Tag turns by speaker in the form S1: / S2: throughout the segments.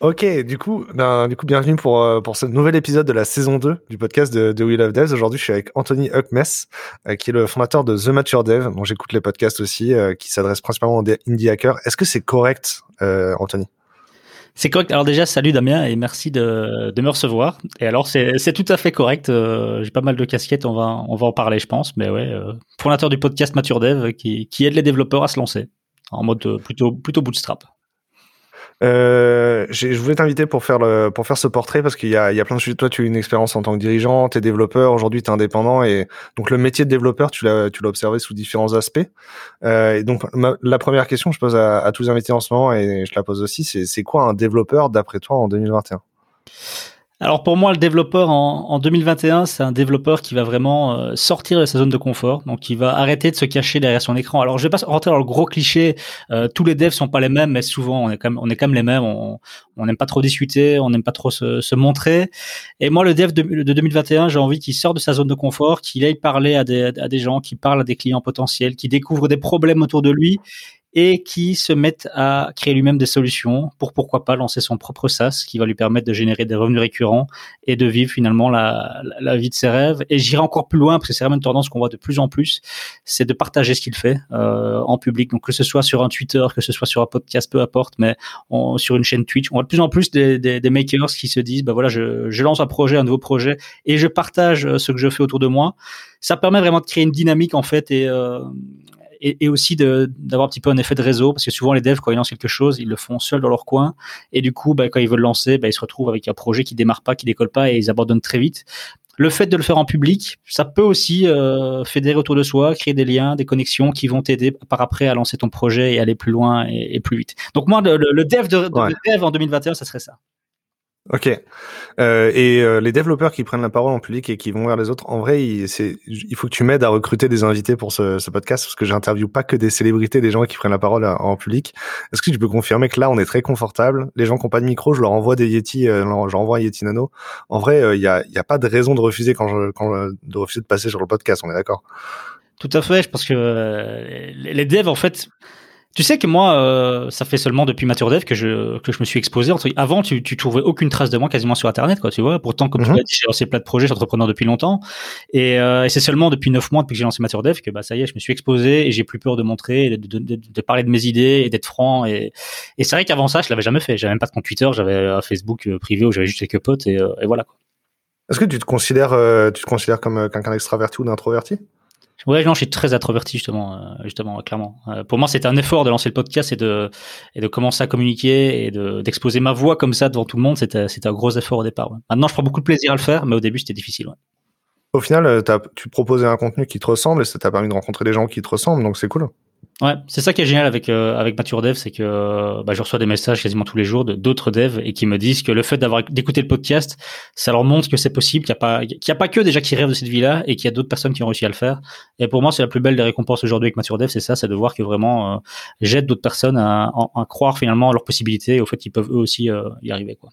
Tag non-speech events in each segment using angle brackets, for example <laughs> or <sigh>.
S1: Ok, du coup, ben, du coup, bienvenue pour, euh, pour ce nouvel épisode de la saison 2 du podcast de, de We Love Devs. Aujourd'hui, je suis avec Anthony Huckmess, euh, qui est le fondateur de The Mature Dev, dont j'écoute les podcasts aussi, euh, qui s'adresse principalement aux indie hackers. Est-ce que c'est correct, Anthony?
S2: C'est correct. Alors déjà, salut Damien et merci de, me recevoir. Et alors, c'est tout à fait correct. J'ai pas mal de casquettes, on va, en parler, je pense. Mais ouais, fondateur du podcast Mature Dev qui, qui aide les développeurs à se lancer en mode plutôt, plutôt bootstrap.
S1: Euh, je voulais t'inviter pour faire le, pour faire ce portrait parce qu'il y a, il y a plein de sujets. Toi, tu as une expérience en tant que dirigeant, tu es développeur, aujourd'hui tu es indépendant et donc le métier de développeur, tu l'as, tu l'as observé sous différents aspects. Euh, et donc la première question, je pose à, à tous les invités en ce moment et je la pose aussi, c'est, c'est quoi un développeur d'après toi en 2021
S2: alors pour moi, le développeur en, en 2021, c'est un développeur qui va vraiment euh, sortir de sa zone de confort, donc qui va arrêter de se cacher derrière son écran. Alors je vais pas rentrer dans le gros cliché, euh, tous les devs sont pas les mêmes, mais souvent on est quand même, on est quand les mêmes. On n'aime pas trop discuter, on n'aime pas trop se, montrer. Et moi, le dev de, de 2021, j'ai envie qu'il sorte de sa zone de confort, qu'il aille parler à des, à des gens, qui parle à des clients potentiels, qui découvre des problèmes autour de lui et qui se mettent à créer lui-même des solutions pour pourquoi pas lancer son propre SaaS qui va lui permettre de générer des revenus récurrents et de vivre finalement la, la, vie de ses rêves. Et j'irai encore plus loin parce que c'est vraiment une tendance qu'on voit de plus en plus, c'est de partager ce qu'il fait euh, en public. Donc que ce soit sur un Twitter, que ce soit sur un podcast, peu importe, mais sur une chaîne Twitch, on voit de plus en plus des, des, des makers qui se disent, bah voilà, je, je lance un projet, un nouveau projet et je partage euh, ce que je fais autour de moi. Ça permet vraiment de créer une dynamique en fait et euh, et, et aussi d'avoir un petit peu un effet de réseau parce que souvent les devs quand ils lancent quelque chose ils le font seuls dans leur coin et du coup bah, quand ils veulent lancer bah, ils se retrouvent avec un projet qui démarre pas qui décolle pas et ils abandonnent très vite le fait de le faire en public, ça peut aussi euh, fédérer autour de soi, créer des liens, des connexions qui vont t'aider par après à lancer ton projet et aller plus loin et, plus vite. Donc moi, le, le dev de, de le dev en 2021, ça serait ça.
S1: Ok. Euh, et euh, les développeurs qui prennent la parole en public et qui vont vers les autres, en vrai, il, il faut que tu m'aides à recruter des invités pour ce, ce podcast parce que j'interviewe pas que des célébrités, des gens qui prennent la parole euh, en public. Est-ce que tu peux confirmer que là, on est très confortable Les gens qui n'ont pas de micro, je leur envoie des Yeti, euh, je un Yeti Nano. En vrai, il y a, y, a, pas de raison de refuser quand je, quand, de refuser de passer sur le podcast. On est d'accord?
S2: Tout à fait. Je pense que les devs, en fait tu sais que moi, euh, ça fait seulement depuis Mature Dev que je, que je me suis exposé. Avant, tu, tu trouvais aucune trace de moi quasiment sur Internet, quoi, tu vois. Pourtant, comme tu mhm. l'as dit, j'ai lancé plein de projets, j'entrepreneur depuis longtemps. Et, euh, et c'est seulement depuis neuf mois, depuis que j'ai lancé Mature Dev, que bah, ça y est, je me suis exposé et j'ai plus peur de montrer, de, de, de, parler de mes idées et d'être franc. Et, et c'est vrai qu'avant ça, je l'avais jamais fait. J'avais même pas de compte Twitter, j'avais un Facebook euh, privé où j'avais juste quelques potes et, et voilà, quoi.
S1: Est-ce que tu te considères, tu te considères comme quelqu'un d'extraverti ou d'introverti?
S2: Ouais, non, je suis très introverti justement, euh, justement, clairement. Euh, pour moi, c'est un effort de lancer le podcast et de et de commencer à communiquer et de d'exposer ma voix comme ça devant tout le monde. C'était c'était un gros effort au départ. Maintenant, je prends beaucoup de plaisir à le faire, mais au début, c'était difficile.
S1: Au final, euh, tu proposais un contenu qui te ressemble et ça t'a permis de rencontrer des gens qui te ressemblent, donc c'est cool.
S2: Ouais, c'est ça qui est génial avec euh, avec Mature Dev, c'est que bah, je reçois des messages quasiment tous les jours de d'autres devs et qui me disent que le fait d'avoir d'écouter le podcast, ça leur montre que c'est possible, qu'il n'y a pas qu'il y a pas que déjà qui rêvent de cette vie-là et qu'il y a d'autres personnes qui ont réussi à le faire. Et pour moi, c'est la plus belle des récompenses aujourd'hui avec Mature Dev, c'est ça, c'est de voir que vraiment euh, j'aide d'autres personnes à, à, croire finalement à leurs possibilités et au fait qu'ils peuvent eux aussi euh, y arriver quoi.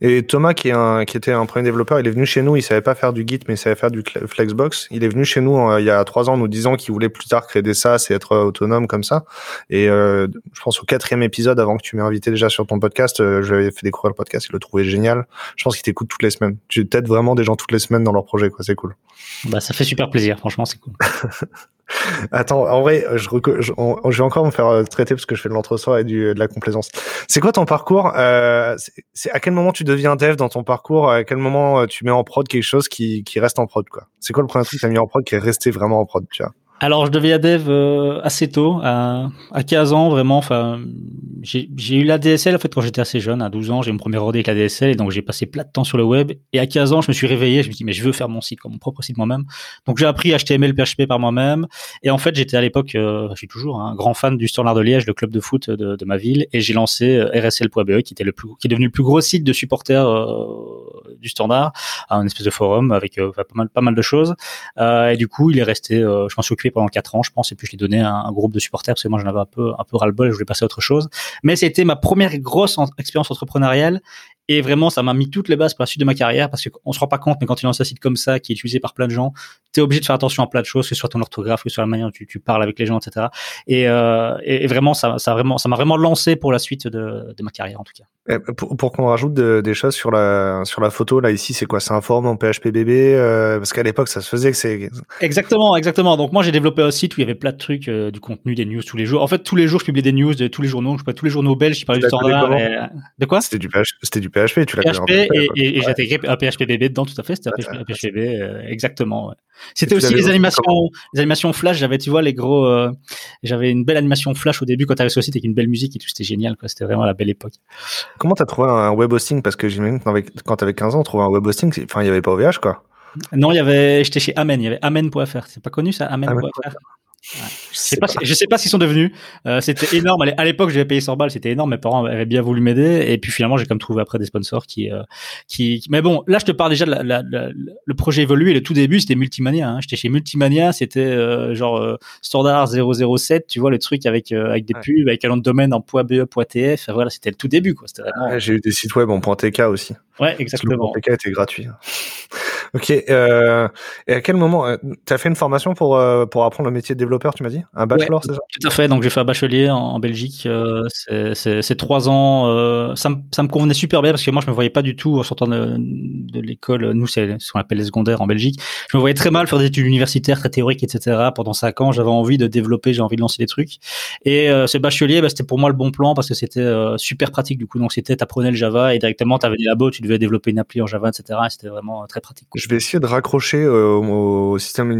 S1: Et Thomas, qui, est un, qui était un premier développeur, il est venu chez nous, il savait pas faire du Git, mais il savait faire du Flexbox. Il est venu chez nous euh, il y a trois ans, nous disant qu'il voulait plus tard créer des SaaS et être autonome comme ça. Et euh, je pense au quatrième épisode, avant que tu m'aies invité déjà sur ton podcast, euh, je lui avais fait découvrir le podcast, il le trouvait génial. Je pense qu'il t'écoute toutes les semaines. Tu aides vraiment des gens toutes les semaines dans leur projet, quoi. C'est cool.
S2: Bah, ça fait super plaisir, franchement, c'est cool. <laughs>
S1: Attends, en vrai, je, je, vais encore me faire euh, traiter parce que je fais de l'entre-soi et du, de la complaisance. C'est quoi ton parcours euh, C'est à quel moment tu deviens dev dans ton parcours À quel moment euh, tu mets en prod quelque chose qui, qui reste en prod quoi? C'est quoi le premier truc que tu as mis en prod qui est resté vraiment en prod tu vois?
S2: Alors, je deviens dev euh, assez tôt, à, à 15 ans vraiment. Enfin, j'ai eu la DSL en fait quand j'étais assez jeune, à 12 ans, j'ai mon premier ordi avec la DSL et donc j'ai passé plein de temps sur le web. Et à 15 ans, je me suis réveillé, je me dis mais je veux faire mon site, comme mon propre site moi-même. Donc j'ai appris HTML, PHP par moi-même. Et en fait, j'étais à l'époque, euh, je suis toujours un grand fan du Standard de Liège, le club de foot de, de ma ville, et j'ai lancé euh, RSL.be qui était le plus, qui est devenu le plus gros site de supporters euh, du Standard, un espèce de forum avec euh, pas mal, pas mal de choses. et du coup, il est resté, je m'en suis occupé pendant quatre ans, je pense, et puis je l'ai donné à un, groupe de supporters parce que moi j'en avais un peu un peu ras le bol, et je voulais passer à autre chose. Mais c'était ma première grosse expérience entrepreneuriale Et vraiment, ça m'a mis toutes les bases pour la suite de ma carrière parce qu'on se rend pas compte, mais quand tu lances un site comme ça qui est utilisé par plein de gens, tu es obligé de faire attention à plein de choses, que ce soit ton orthographe, que ce soit la manière dont tu, tu parles avec les gens, etc. Et, euh, et, vraiment, ça, ça vraiment, ça m'a vraiment lancé pour la suite de, de ma carrière en tout cas.
S1: pour, pour qu'on rajoute des choses sur la sur la photo, là ici, c'est quoi? C'est un forum en PHPBB euh, parce qu'à l'époque, ça se faisait que c'est
S2: exactement, exactement. Donc moi, j'ai développé un site où il y avait plein de trucs, euh, du contenu, des news tous les jours. En fait, tous les jours, je publiais des news de tous les journaux. Je tous les journaux belges qui parlaient du standard. De quoi?
S1: C'était du, c'était du PHP, tu l'as
S2: PHP et, et, et j'ai intégré un PHPBB dedans, tout à fait. C'était un PHPB, euh, exactement. C'était aussi les animations, les animations flash. J'avais, tu vois, les gros. Euh, j'avais une belle animation flash au début quand tu arrives sur le site avec une belle musique et tout. C'était génial, quoi. C'était vraiment la belle époque.
S1: Comment t'as trouvé un web hosting? Parce que j'imagine quand t'avais 15 ans, on trouvait un web hosting. Enfin, il y avait pas OVH, quoi.
S2: Non, il y avait. J'étais chez Amen. Il y avait Amen.fr. C'est pas connu ça, Amen.fr. Ouais. Je sais pas, je sais pas s'ils sont devenus. Euh, c'était énorme. À l'époque, j'avais payé 100 balles, c'était énorme. Mes parents avaient bien voulu m'aider. Et puis finalement, j'ai quand même trouvé après des sponsors qui, euh, qui. Mais bon, là, je te parle déjà de la, la, la, le projet évolué. Le tout début, c'était Multimania. Hein. J'étais chez Multimania. C'était euh, genre euh, Standard 007. Tu vois le truc avec euh, avec des ouais. pubs, avec un nom de domaine en .be.tf. Voilà, c'était le tout début, quoi. Vraiment...
S1: J'ai eu des sites web en .tk aussi.
S2: Ouais, exactement.
S1: Le .tk était gratuit. Ok. Euh, et à quel moment euh, tu as fait une formation pour euh, pour apprendre le métier de développeur Tu m'as dit? Un bachelor,
S2: ouais,
S1: c'est ça?
S2: Tout à fait. Donc j'ai fait un bachelier en, en Belgique. Euh, c'est trois ans. Euh, ça, me, ça me convenait super bien parce que moi je me voyais pas du tout en sortant de, de l'école. Nous c'est ce qu'on appelle les secondaires en Belgique. Je me voyais très mal faire des études universitaires très théoriques, etc. Pendant cinq ans, j'avais envie de développer, j'ai envie de lancer des trucs. Et euh, ce bachelier, bah, c'était pour moi le bon plan parce que c'était super pratique du coup. Donc c'était t'apprenais le Java et directement t'avais des labos, tu devais développer une appli en Java, etc. C'était vraiment très pratique.
S1: Quoi. Je vais essayer de raccrocher euh, au, système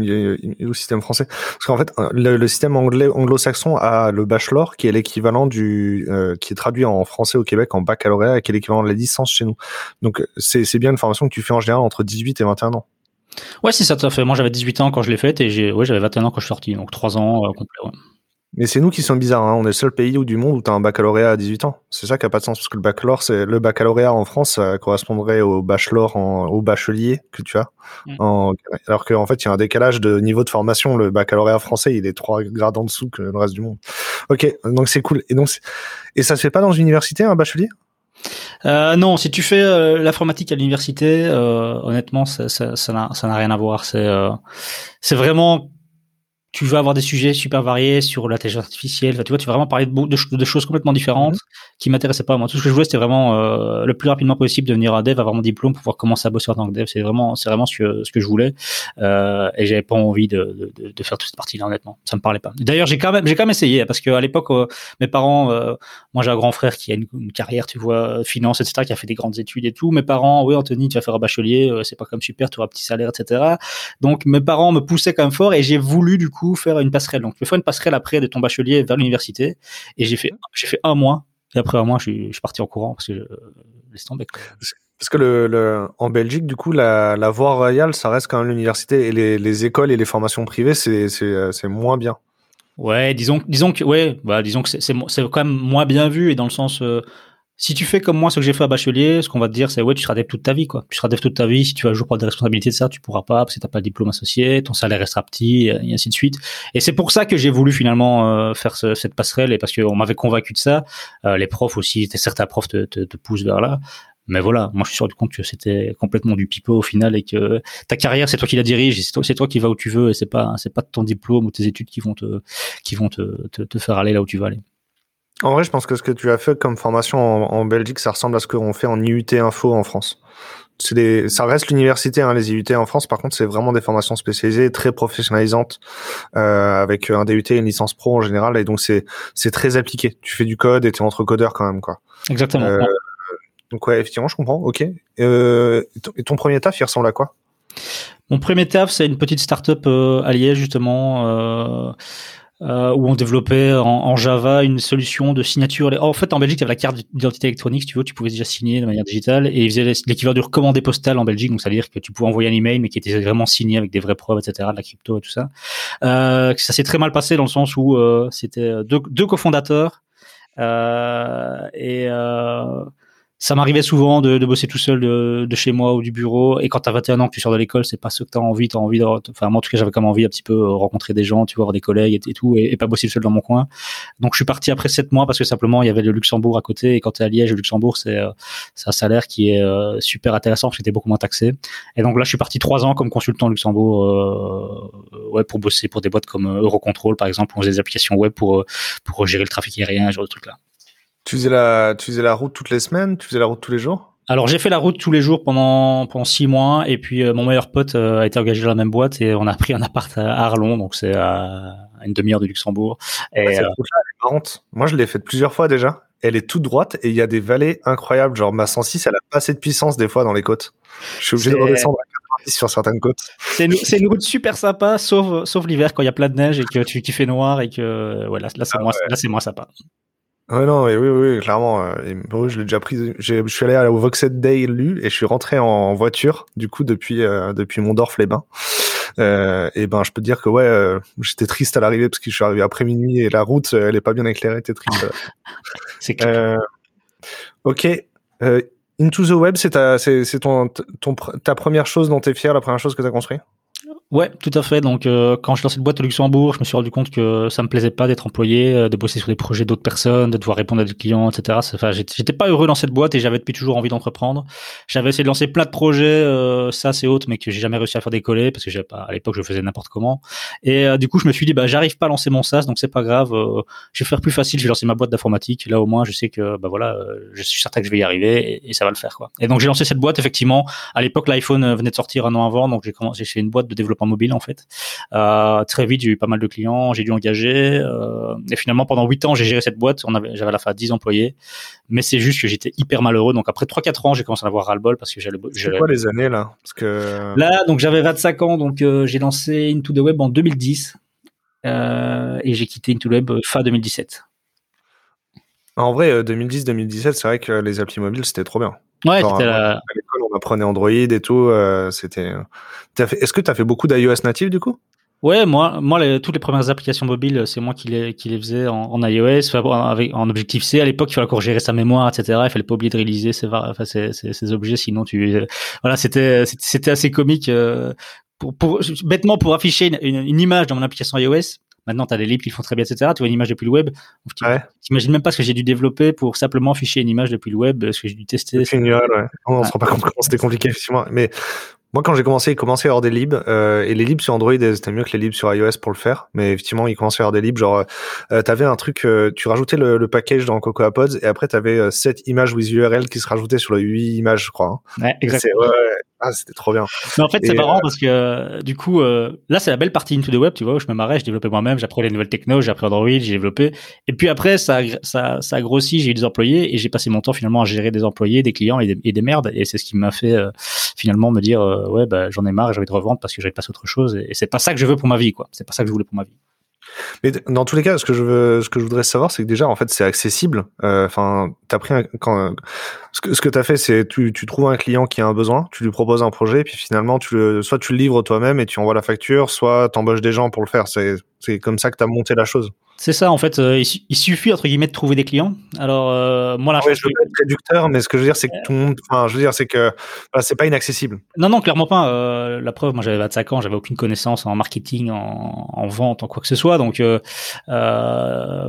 S1: au système français parce qu'en fait le, le système anglais anglo-saxon a le bachelor qui est l'équivalent du euh, qui est traduit en français au Québec en baccalauréat et qui est l'équivalent de la licence chez nous. Donc c'est bien une formation que tu fais en général entre 18 et 21 ans.
S2: Ouais, c'est ça fait. Moi j'avais 18 ans quand je l'ai faite et ouais, j'avais 21 ans quand je suis sorti. Donc 3 ans euh, complet. Ouais.
S1: Mais c'est nous qui sommes bizarres. Hein. On est le seul pays du monde où tu as un baccalauréat à 18 ans. C'est ça qui a pas de sens parce que le baccalauréat, c'est le baccalauréat en France, ça correspondrait au bachelor, en, au bachelier que tu as. Mmh. En, alors qu'en fait, il y a un décalage de niveau de formation. Le baccalauréat français, il est trois grades en dessous que le reste du monde. Ok, donc c'est cool. Et donc, et ça se fait pas dans une université, un bachelier?
S2: Euh, non, si tu fais euh, l'informatique à l'université, euh, honnêtement, ça n'a ça, ça rien à voir. C'est euh, c'est vraiment tu vas avoir des sujets super variés sur l'intelligence artificielle. Enfin, tu vois, tu vas vraiment parler de, de, de choses complètement différentes mmh. qui m'intéressaient pas. Moi, tout ce que je voulais, c'était vraiment euh, le plus rapidement possible devenir un dev, avoir mon diplôme, pouvoir commencer à bosser en tant que dev. C'est vraiment, c'est vraiment ce que, ce que je voulais. Euh, et j'avais pas envie de, de, de, faire toute cette partie-là, honnêtement. Ça me parlait pas. D'ailleurs, j'ai quand même, j'ai quand même essayé parce qu'à l'époque, euh, mes parents, euh, moi, j'ai un grand frère qui a une, une, carrière, tu vois, finance, etc., qui a fait des grandes études et tout. Mes parents, oui, Anthony, tu vas faire un bachelier, euh, c'est pas comme super, tu auras un petit salaire, etc. Donc, mes parents me poussaient quand même fort et j'ai voulu, du coup, faire une passerelle donc, peux faire une passerelle après de ton bachelier vers l'université. Et j'ai fait, j'ai fait un mois. Et après un mois, je suis, je suis parti en courant parce que je laisse tomber.
S1: Parce que le, le, en Belgique, du coup, la, la voie royale, ça reste quand même l'université et les, les écoles et les formations privées, c'est, c'est, c'est moins bien.
S2: Ouais, disons, disons que, ouais, bah, disons que c'est, c'est, c'est quand même moins bien vu et dans le sens, euh, si tu fais comme moi ce que j'ai fait à bachelier, ce qu'on va te dire, c'est ouais, tu seras dev toute ta vie, quoi. Tu seras dev toute ta vie. Si tu vas jouer prendre des responsabilités de ça, tu pourras pas parce que t'as pas le diplôme associé, ton salaire restera petit, et ainsi de suite. Et c'est pour ça que j'ai voulu finalement euh, faire ce, cette passerelle et parce qu'on m'avait convaincu de ça. Euh, les profs aussi, certains profs te, te, te poussent vers là. Mais voilà, moi je suis sûr du compte que c'était complètement du pipeau au final et que ta carrière c'est toi qui la dirige, c'est toi, toi, qui vas où tu veux et c'est pas c'est pas ton diplôme ou tes études qui vont te qui vont te, te, te faire aller là où tu vas aller.
S1: En vrai, je pense que ce que tu as fait comme formation en, en Belgique, ça ressemble à ce qu'on fait en IUT Info en France. C'est des, ça reste l'université, hein, les IUT en France. Par contre, c'est vraiment des formations spécialisées, très professionnalisantes, euh, avec un DUT et une licence pro en général. Et donc, c'est, c'est très appliqué. Tu fais du code et tu es entre codeurs quand même, quoi.
S2: Exactement. Euh,
S1: donc, ouais, effectivement, je comprends. Ok. Euh, et ton premier taf, il ressemble à quoi?
S2: Mon premier taf, c'est une petite start-up euh, à Liège, justement. Euh, euh, où on développait en, en, Java une solution de signature. En fait, en Belgique, tu avais la carte d'identité électronique, si tu veux, tu pouvais déjà signer de manière digitale, et ils faisaient l'équivalent du recommandé postal en Belgique, donc c'est-à-dire que tu pouvais envoyer un email, mais qui était vraiment signé avec des vraies preuves, etc., de la crypto et tout ça. Euh, ça s'est très mal passé dans le sens où euh, c'était deux, deux cofondateurs, euh, et ça m'arrivait souvent de, de, bosser tout seul de, de, chez moi ou du bureau. Et quand t'as 21 ans que tu sors de l'école, c'est pas ce que t'as envie. T'as envie de, enfin, moi, en tout cas, j'avais même envie un petit peu euh, rencontrer des gens, tu vois, avoir des collègues et, tout, et, pas bosser tout seul dans mon coin. Donc, je suis parti après 7 mois parce que simplement, il y avait le Luxembourg à côté. Et quand t'es à Liège, le Luxembourg, c'est, euh, un salaire qui est euh, super intéressant parce que t'es beaucoup moins taxé. Et donc là, je suis parti 3 ans comme consultant au Luxembourg, euh, ouais, pour bosser pour des boîtes comme Eurocontrol, par exemple, où on faisait des applications web pour, pour gérer le trafic aérien, ce genre de trucs là.
S1: Tu faisais la, tu faisais la route toutes les semaines, tu faisais la route tous les jours?
S2: Alors j'ai fait la route tous les jours pendant pendant six mois et puis euh, mon meilleur pote euh, a été engagé dans la même boîte et on a pris un appart à Arlon donc c'est à une demi-heure de Luxembourg. Et,
S1: cette route est marrante. Moi je l'ai faite plusieurs fois déjà. Elle est toute droite et il y a des vallées incroyables. Genre ma 106 elle a pas assez de puissance des fois dans les côtes. Je suis obligé de redescendre à 90 sur certaines côtes.
S2: C'est une, une, route super sympa sauf sauf l'hiver quand il y a plein de neige et que tu qui fait noir et que voilà là c'est ah moins là c'est moins sympa.
S1: Ouais, non, oui, oui, oui, clairement. Euh, je l'ai déjà pris. Je suis allé au Voxed Day lu et je suis rentré en voiture, du coup, depuis euh, depuis Mondorf les Bains. Euh, et ben, je peux te dire que ouais, euh, j'étais triste à l'arrivée parce que je suis arrivé après minuit et la route, elle est pas bien éclairée. T'es triste. <laughs>
S2: c'est clair.
S1: ok. Into the Web, c'est ta, c'est, ton, ton, ta première chose dont t'es fier, la première chose que t'as construit?
S2: Ouais, tout à fait. Donc, euh, quand je lançais cette boîte au Luxembourg, je me suis rendu compte que ça me plaisait pas d'être employé, euh, de bosser sur des projets d'autres personnes, de devoir répondre à des clients, etc. Enfin, j'étais pas heureux dans cette boîte et j'avais depuis toujours envie d'entreprendre. J'avais essayé de lancer plein de projets, euh, ça c'est autre, mais que j'ai jamais réussi à faire décoller parce que pas, à l'époque je faisais n'importe comment. Et du coup, je me suis dit, bah, j'arrive pas à lancer mon SaaS, donc c'est pas grave. je vais faire plus facile. Je vais lancer ma boîte d'informatique. Là, au moins, je sais que, bah voilà, je suis certain que je vais y arriver et, ça va le faire, quoi. Et donc, j'ai lancé cette boîte. Effectivement, à l'époque, l'iPhone venait de sortir un an avant, donc j'ai commencé, une boîte de développement mobile en fait. Euh, très vite, j'ai eu pas mal de clients, j'ai dû engager. Euh, et finalement, pendant 8 ans, j'ai géré cette boîte. On avait, j'avais à la fin 10 employés. Mais c'est juste que j'étais hyper malheureux. Donc après 3-4 ans, j'ai commencé à avoir ras-le-bol parce que j'avais.
S1: C'est quoi les années là? Parce que...
S2: Là, donc j'avais 25 ans, donc euh, j'ai lancé Into the Web en 2010. et j'ai quitté Into the Web fin 2017.
S1: En vrai, 2010-2017, c'est vrai que les applis mobiles, c'était trop bien.
S2: Ouais, c'était la...
S1: À l'école, on apprenait Android et tout. c'était. Est-ce que tu as fait beaucoup d'iOS native du coup?
S2: Ouais, moi, moi, les, toutes les premières applications mobiles, c'est moi qui les, qui les faisais en, en iOS, avec, en Objective C. À l'époque, il fallait encore gérer sa mémoire, etc. Il fallait pas oublier de réaliser ces, enfin, ces, ces objets, sinon tu, euh, voilà, c'était, c'était assez comique. Euh, pour, pour, bêtement, pour afficher une, une, une, image dans mon application iOS, Maintenant, tu as des livres qui font très bien, etc. Tu vois une image depuis le web. Tu n'imagines même pas ce que j'ai dû développer pour simplement afficher une image depuis le web, ce que j'ai dû tester.
S1: C'est génial, ouais. On ne se rend pas compte comment c'était compliqué, effectivement. Mais moi, quand j'ai commencé, il commençait à avoir des libs, euh, et les libs sur Android, c'était mieux que les libs sur iOS pour le faire. Mais effectivement, il commençait à avoir des libs, genre, euh, t'avais un truc, euh, tu rajoutais le, le, package dans Cocoa Pods, et après, t'avais euh, 7 images with URL qui se rajoutaient sur les 8 images, je crois.
S2: Hein. Ouais, exactement.
S1: Ouais, ah, c'était trop bien.
S2: Mais en fait, c'est marrant euh, parce que euh, du coup, euh, là, c'est la belle partie into the web, tu vois, où je me marrais, je développais moi-même, j'apprenais les nouvelles techno, j'ai appris Android, j'ai développé. Et puis après, ça, ça, ça a grossi, j'ai eu des employés et j'ai passé mon temps finalement à gérer des employés, des clients et des, et des merdes. Et c'est ce qui m'a fait finalement me dire, ouais, bah, j'en ai marre, j'ai envie de revendre parce que j'avais passé autre chose. Et, et c'est pas ça que je veux pour ma vie, quoi. C'est pas ça que je voulais pour ma vie.
S1: Mais dans tous les cas, ce que je veux, ce que je voudrais savoir, c'est que déjà, en fait, c'est accessible. Euh, enfin, t'as pris un, quand, ce que, ce que t'as fait, c'est tu, tu trouves un client qui a un besoin, tu lui proposes un projet, puis finalement, tu le, soit tu le livres toi-même et tu envoies la facture, soit t'embauches des gens pour le faire. C'est, c'est comme ça que t'as monté la chose.
S2: C'est ça, en fait, euh, il, suffit entre guillemets de trouver des clients. Alors euh, moi, la
S1: ouais, je veux pas être réducteur, mais ce que je veux dire, c'est que tout le monde, enfin, je veux dire, c'est que c'est pas inaccessible.
S2: Non, non, clairement pas. Euh, la preuve, moi, j'avais 25 ans, j'avais aucune connaissance en marketing, en, en, vente, en quoi que ce soit. Donc, euh,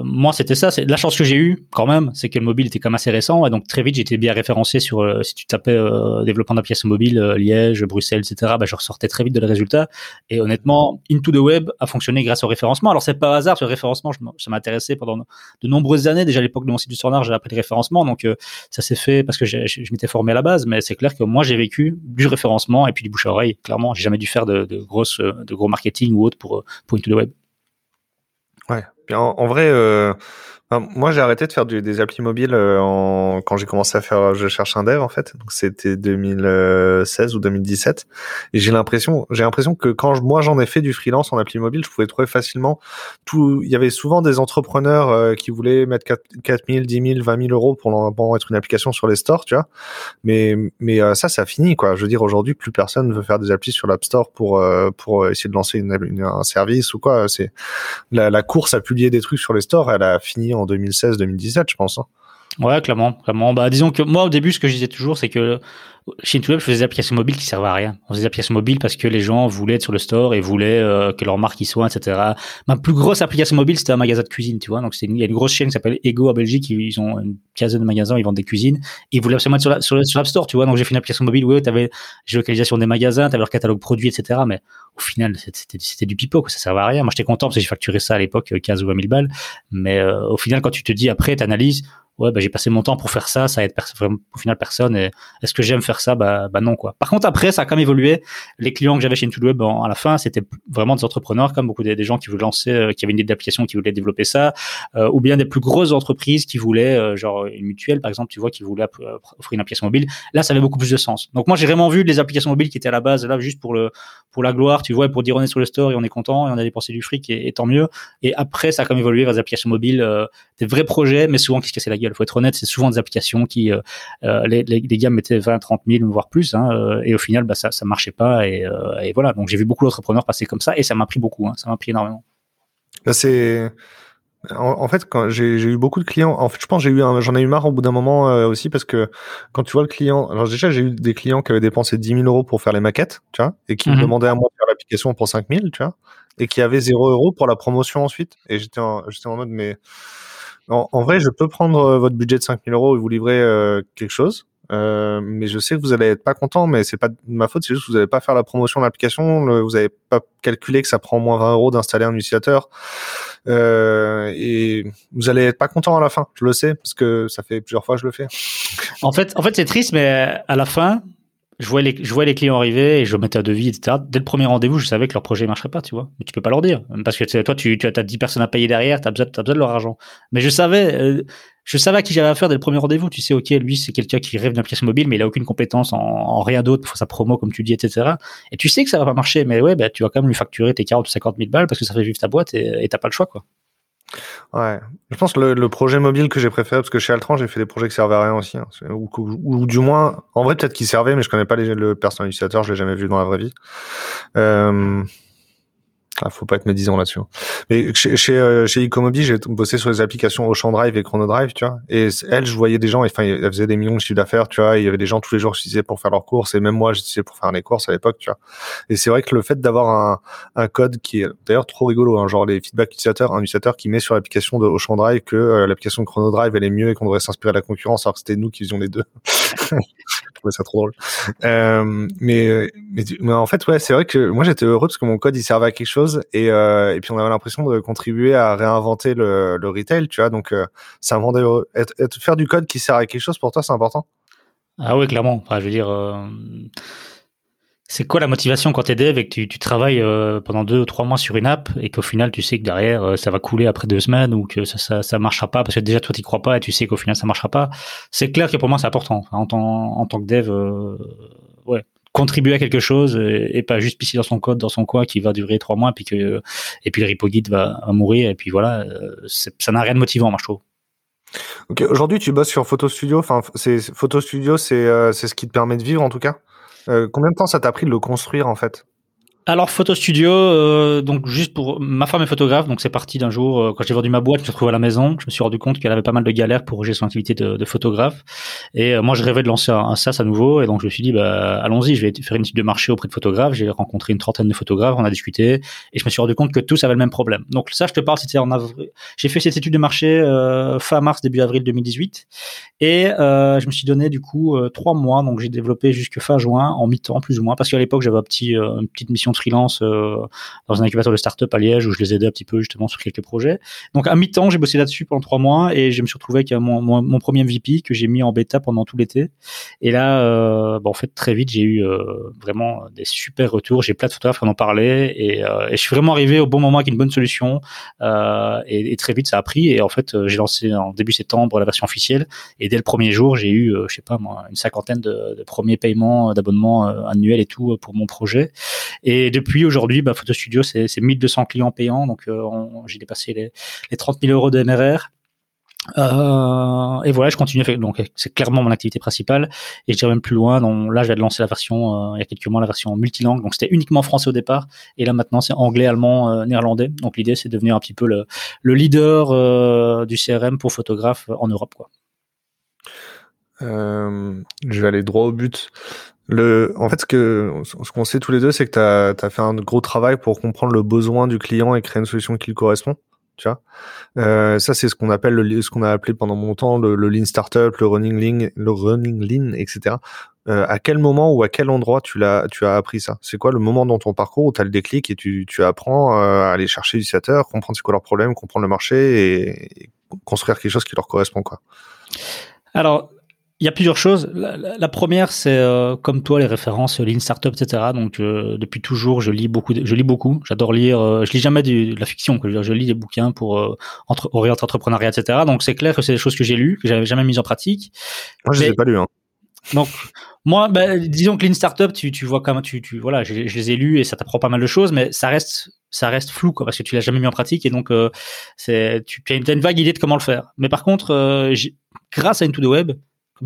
S2: moi, c'était ça. C'est la chance que j'ai eue, quand même, c'est que le mobile était quand même assez récent, et donc très vite, j'étais bien référencé sur. si tu tapais développement d'applications mobiles, Liège, Bruxelles, etc., bah, je ressortais très vite de les résultats. Et honnêtement, Into the Web a fonctionné grâce au référencement. Alors, c'est pas hasard, ce référencement. Je ça m'intéressait pendant de nombreuses années. Déjà à l'époque de mon site du Sonar, j'ai appris le référencement, donc euh, ça s'est fait parce que je, m'étais formé à la base. Mais c'est clair que moi j'ai vécu du référencement et puis du bouche à oreille. Clairement, j'ai jamais dû faire de, grosses, de gros marketing ou autre pour pour Into the Web.
S1: Ouais. En, en vrai. Euh moi, j'ai arrêté de faire des applis mobiles euh, en, quand j'ai commencé à faire Je cherche un dev en fait. Donc c'était 2016 ou 2017. Et j'ai l'impression, j'ai l'impression que quand moi j'en ai fait du freelance en appli mobile, je pouvais trouver facilement tout. Il y avait souvent des entrepreneurs euh, qui voulaient mettre 4, 000, 10 000, 20 000 euros pour, pour être une application sur les stores, tu vois. Mais mais euh, ça, ça fini quoi. Je veux dire aujourd'hui, plus personne ne veut faire des applis sur l'App Store pour pour essayer de lancer une, un service ou quoi. C'est la, la course à des trucs sur les stores, elle a fini en en 2016-2017, je pense. Hein.
S2: Ouais, clairement, clairement. Bah, disons que moi, au début, ce que je disais toujours, c'est que chez Intoweb, je faisais des applications mobiles qui servaient à rien. On faisait des applications mobiles parce que les gens voulaient être sur le store et voulaient euh, que leur marque y soit, etc. Ma plus grosse application mobile, c'était un magasin de cuisine, tu vois. Donc, il y a une grosse chaîne qui s'appelle Ego à Belgique. Ils ont une quinzaine de magasins, ils vendent des cuisines. Ils voulaient absolument être sur, la, sur, sur l'App Store, tu vois. Donc, j'ai fait une application mobile où tu avais géolocalisation des magasins, tu leur catalogue produit, etc. Mais au final, c'était, c'était du pipeau, ça servait à rien. Moi, j'étais content parce que j'ai facturé ça à l'époque 15 ou 20 000 balles. Mais euh, au final, quand tu te dis après, tu ouais, bah, j'ai passé mon temps pour faire ça, ça aide au final personne. Et est-ce que j'aime faire ça? Bah, bah non quoi. Par contre après, ça a quand même évolué. Les clients que j'avais chez Intoweb à la fin, c'était vraiment des entrepreneurs, comme beaucoup des, gens qui voulaient lancer, euh, qui avaient une idée d'application, qui voulaient développer ça, euh, ou bien des plus grosses entreprises qui voulaient, euh, genre une mutuelle par exemple, tu vois, qui voulait offrir une application mobile. Là, ça avait beaucoup plus de sens. Donc moi, j'ai vraiment vu les applications mobiles qui étaient à la base là juste pour le pour la gloire, tu vois, pour dire on est sur le store et on est content et on a dépensé du fric et, tant mieux. Et après, ça a quand même évolué vers des applications mobiles, des vrais projets, mais souvent qui se cassaient la gueule. Faut être honnête, c'est souvent des applications qui euh, euh, les, les, les, gars mettaient 20, 30 000 voire plus, hein, euh, et au final, bah, ça ça marchait pas et, et voilà. Donc j'ai vu beaucoup d'entrepreneurs passer comme ça et ça m'a pris beaucoup, hein, ça m'a pris énormément.
S1: Bah, c'est en, fait, quand j'ai eu beaucoup de clients, en fait, je pense j'ai eu j'en ai eu marre au bout d'un moment aussi parce que quand tu vois le client, alors déjà j'ai eu des clients qui avaient dépensé 10 000 euros pour faire les maquettes, tu vois, et qui me mhm. demandaient à moi de faire l'application pour 5 000, tu vois, et qui avaient 0 euros pour la promotion ensuite. Et j'étais en, j'étais en mode mais en, vrai, je peux prendre euh, votre budget de 5000 euros et vous livrer euh, quelque chose. Euh, mais je sais que vous allez être pas content, mais c'est pas de ma faute, c'est juste que vous n'allez pas faire la promotion de l'application, vous n'avez pas calculé que ça prend moins 20 euros d'installer un utilisateur, euh, et vous allez être pas content à la fin. Je le sais parce que ça fait plusieurs fois que je le fais.
S2: En fait, en fait, c'est triste, mais à la fin, je vois les, clients arriver et je mettais à devis, etc. Dès le premier rendez-vous, je savais que leur projet ne marcherait pas, tu vois. Mais tu peux pas leur dire. Parce que toi, tu, tu as 10 personnes à payer derrière, tu as besoin, as de leur argent. Mais je savais, euh, je savais à qui j'avais affaire dès le premier rendez-vous. Tu sais, OK, lui, c'est quelqu'un qui rêve d'une application mobile, mais il a aucune compétence en, rien d'autre pour sa promo, comme tu dis, etc. Et tu sais que ça va pas marcher, mais ouais, bah, tu vas quand même lui facturer tes 40 ou 50 000 balles parce que ça fait vivre ta boîte et t'as pas le choix, quoi.
S1: Ouais, je pense que le, projet mobile que j'ai préféré, parce que chez Altran, j'ai fait des projets qui servaient à rien aussi, hein, ou, du moins, en vrai, peut-être qu'ils servaient, mais je connais pas les, le personnel utilisateur, je l'ai jamais vu dans la vraie vie. Euh, ah, faut pas être médisant là-dessus. Mais chez chez, euh, chez Ecomobi, j'ai bossé sur les applications Ocean Drive et Chrono Drive, tu vois. Et elle, je voyais des gens, enfin, elles faisaient des millions de chiffres d'affaires, tu vois. il y avait des gens tous les jours qui utilisaient pour faire leurs courses, et même moi, j'utilisais pour faire les courses à l'époque, tu vois. Et c'est vrai que le fait d'avoir un, un code qui est d'ailleurs trop rigolo, hein, genre les feedbacks utilisateurs, un utilisateur qui met sur l'application de Ocean Drive que euh, l'application de Chrono Drive elle est mieux et qu'on devrait s'inspirer de la concurrence, alors que c'était nous qui faisions les deux. Je trouvais ça trop drôle. Euh, mais, mais, mais, en fait, ouais, c'est vrai que moi j'étais heureux parce que mon code il servait à quelque chose et, euh, et puis on avait l'impression de contribuer à réinventer le, le retail, tu vois. Donc euh, ça me rendait être, être, faire du code qui sert à quelque chose pour toi, c'est important?
S2: Ah oui, clairement. Enfin, je veux dire. C'est quoi la motivation quand tu es dev et que tu, travailles euh, pendant deux ou trois mois sur une app et qu'au final tu sais que derrière euh, ça va couler après deux semaines ou que ça, ça, marchera pas parce que déjà toi tu crois pas et tu sais qu'au final ça marchera pas. C'est clair que pour moi c'est important en tant, en que dev, euh, contribuer à quelque chose et, pas juste pisser dans son code dans son coin qui va durer trois mois et puis que et puis le repo guide va, mourir et puis voilà, ça n'a rien de motivant moi je trouve.
S1: Ok, aujourd'hui tu bosses sur Photo Studio. Enfin, c'est Photo Studio, c'est c'est ce qui te permet de vivre en tout cas? Euh, combien de temps ça t'a pris de le construire en fait?
S2: Alors photo studio, euh, donc juste pour ma femme est photographe, donc c'est parti d'un jour euh, quand j'ai vendu ma boîte, je me suis retrouvé à la maison, je me suis rendu compte qu'elle avait pas mal de galères pour gérer son activité de, photographe, et euh, moi je rêvais de lancer un, SaaS à nouveau, et donc je me suis dit bah allons-y, je vais faire une étude de marché auprès de photographes, j'ai rencontré une trentaine de photographes, on a discuté, et je me suis rendu compte que tous avaient le même problème. Donc ça je te parle, c'était en avril, j'ai fait cette étude de marché euh, fin mars début avril 2018, et je me suis donné du coup trois mois, donc j'ai développé jusque fin juin en mi-temps plus ou moins, parce qu'à l'époque j'avais un petit, une petite mission de freelance euh, dans un incubateur de start-up à Liège où je les aidais un petit peu justement sur quelques projets. Donc à mi-temps, j'ai bossé là-dessus pendant trois mois et je me suis retrouvé avec mon, mon, premier MVP que j'ai mis en bêta pendant tout l'été. Et là, euh, en fait, très vite, j'ai eu euh, vraiment des super retours. J'ai plein de photographes qui en ont et, je suis vraiment arrivé au bon moment avec une bonne solution. Et, très vite, ça a pris. Et en fait, j'ai lancé en début septembre la version officielle. Et dès le premier jour, j'ai eu, je sais pas moi, une cinquantaine de, premiers paiements d'abonnements annuels et tout pour mon projet. Et depuis aujourd'hui, bah, Photo Studio, c'est 1200 clients payants, donc euh, j'ai dépassé les, les 30 000 euros de MRR. Euh, et voilà, je continue. Donc, c'est clairement mon activité principale. Et je dirais même plus loin. Donc, là, je de lancer la version euh, il y a quelques mois, la version multilangue. Donc, c'était uniquement français au départ. Et là, maintenant, c'est anglais, allemand, néerlandais. Donc, l'idée, c'est de devenir un petit peu le, le leader du CRM pour photographes en Europe,
S1: Je vais aller droit au but. Le, en fait, ce que ce qu'on sait tous les deux, c'est que tu as, fait un gros travail pour comprendre le besoin du client et créer une solution qui lui correspond. Tu vois euh, ça, c'est ce qu'on appelle le, ce qu'on a appelé pendant mon temps le, le, lean startup, le running lean, le running lean, etc. Euh, à quel moment ou à quel endroit tu l'as, tu as appris ça? C'est quoi le moment dans ton parcours où tu as le déclic et tu, tu apprends euh, à aller chercher les utilisateurs, comprendre c'est quoi leurs problèmes, comprendre le marché et, et construire quelque chose qui leur correspond, quoi?
S2: Alors, il y a plusieurs choses. La, la, la première, c'est euh, comme toi les références Lean Startup, etc. Donc euh, depuis toujours, je lis beaucoup. De, je lis beaucoup. J'adore lire. Euh, je lis jamais de la fiction. Je, je, lis des bouquins pour euh, entre, orienter entrepreneuriat, etc. Donc c'est clair que c'est des choses que j'ai lues, que j'avais jamais mises en pratique.
S1: Moi, je les ai pas lues. Hein.
S2: Donc moi, ben, disons que Lean Startup, tu, tu vois comment tu, tu voilà, je, je, les ai lus et ça t'apprend pas mal de choses, mais ça reste ça reste flou quoi parce que tu l'as jamais mis en pratique et donc c'est tu as une, une, vague idée de comment le faire. Mais par contre, grâce à Into the Web,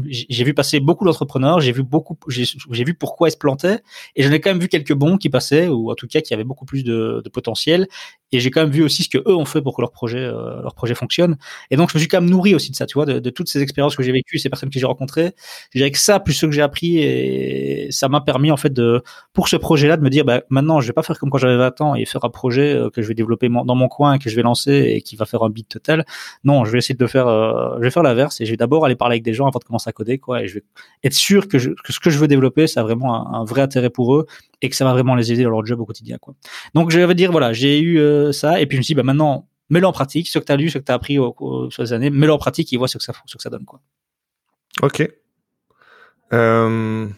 S2: j'ai vu passer beaucoup d'entrepreneurs, j'ai vu beaucoup, j'ai vu pourquoi ils se plantaient, et j'en ai quand même vu quelques bons qui passaient, ou en tout cas qui avaient beaucoup plus de, potentiel. Et j'ai quand même vu aussi ce que eux ont fait pour que leur projet, euh, leur projet fonctionne. Et donc je me suis quand même nourri aussi de ça, tu vois, de, de toutes ces expériences que j'ai vécues, ces personnes que j'ai rencontrées. Je dirais que ça, plus ce que j'ai appris, et ça m'a permis en fait de, pour ce projet-là, de me dire, bah, maintenant, je vais pas faire comme quand j'avais 20 ans et faire un projet euh, que je vais développer dans mon coin, que je vais lancer et qui va faire un beat total. Non, je vais essayer de faire, euh, je vais faire l'inverse et je vais d'abord aller parler avec des gens avant de commencer à coder, quoi. Et je vais être sûr que, je, que ce que je veux développer, ça a vraiment un, vrai intérêt pour eux et que ça va vraiment les aider dans leur job au quotidien, quoi. Donc, je vais dire, voilà, j'ai eu euh, ça et puis je me suis bah, maintenant, mets-le en pratique, ce que tu as lu, ce que tu as appris au, au, sur les années, mets-le en pratique et vois ce que ça, ce que ça donne, quoi.
S1: Ok. Euh...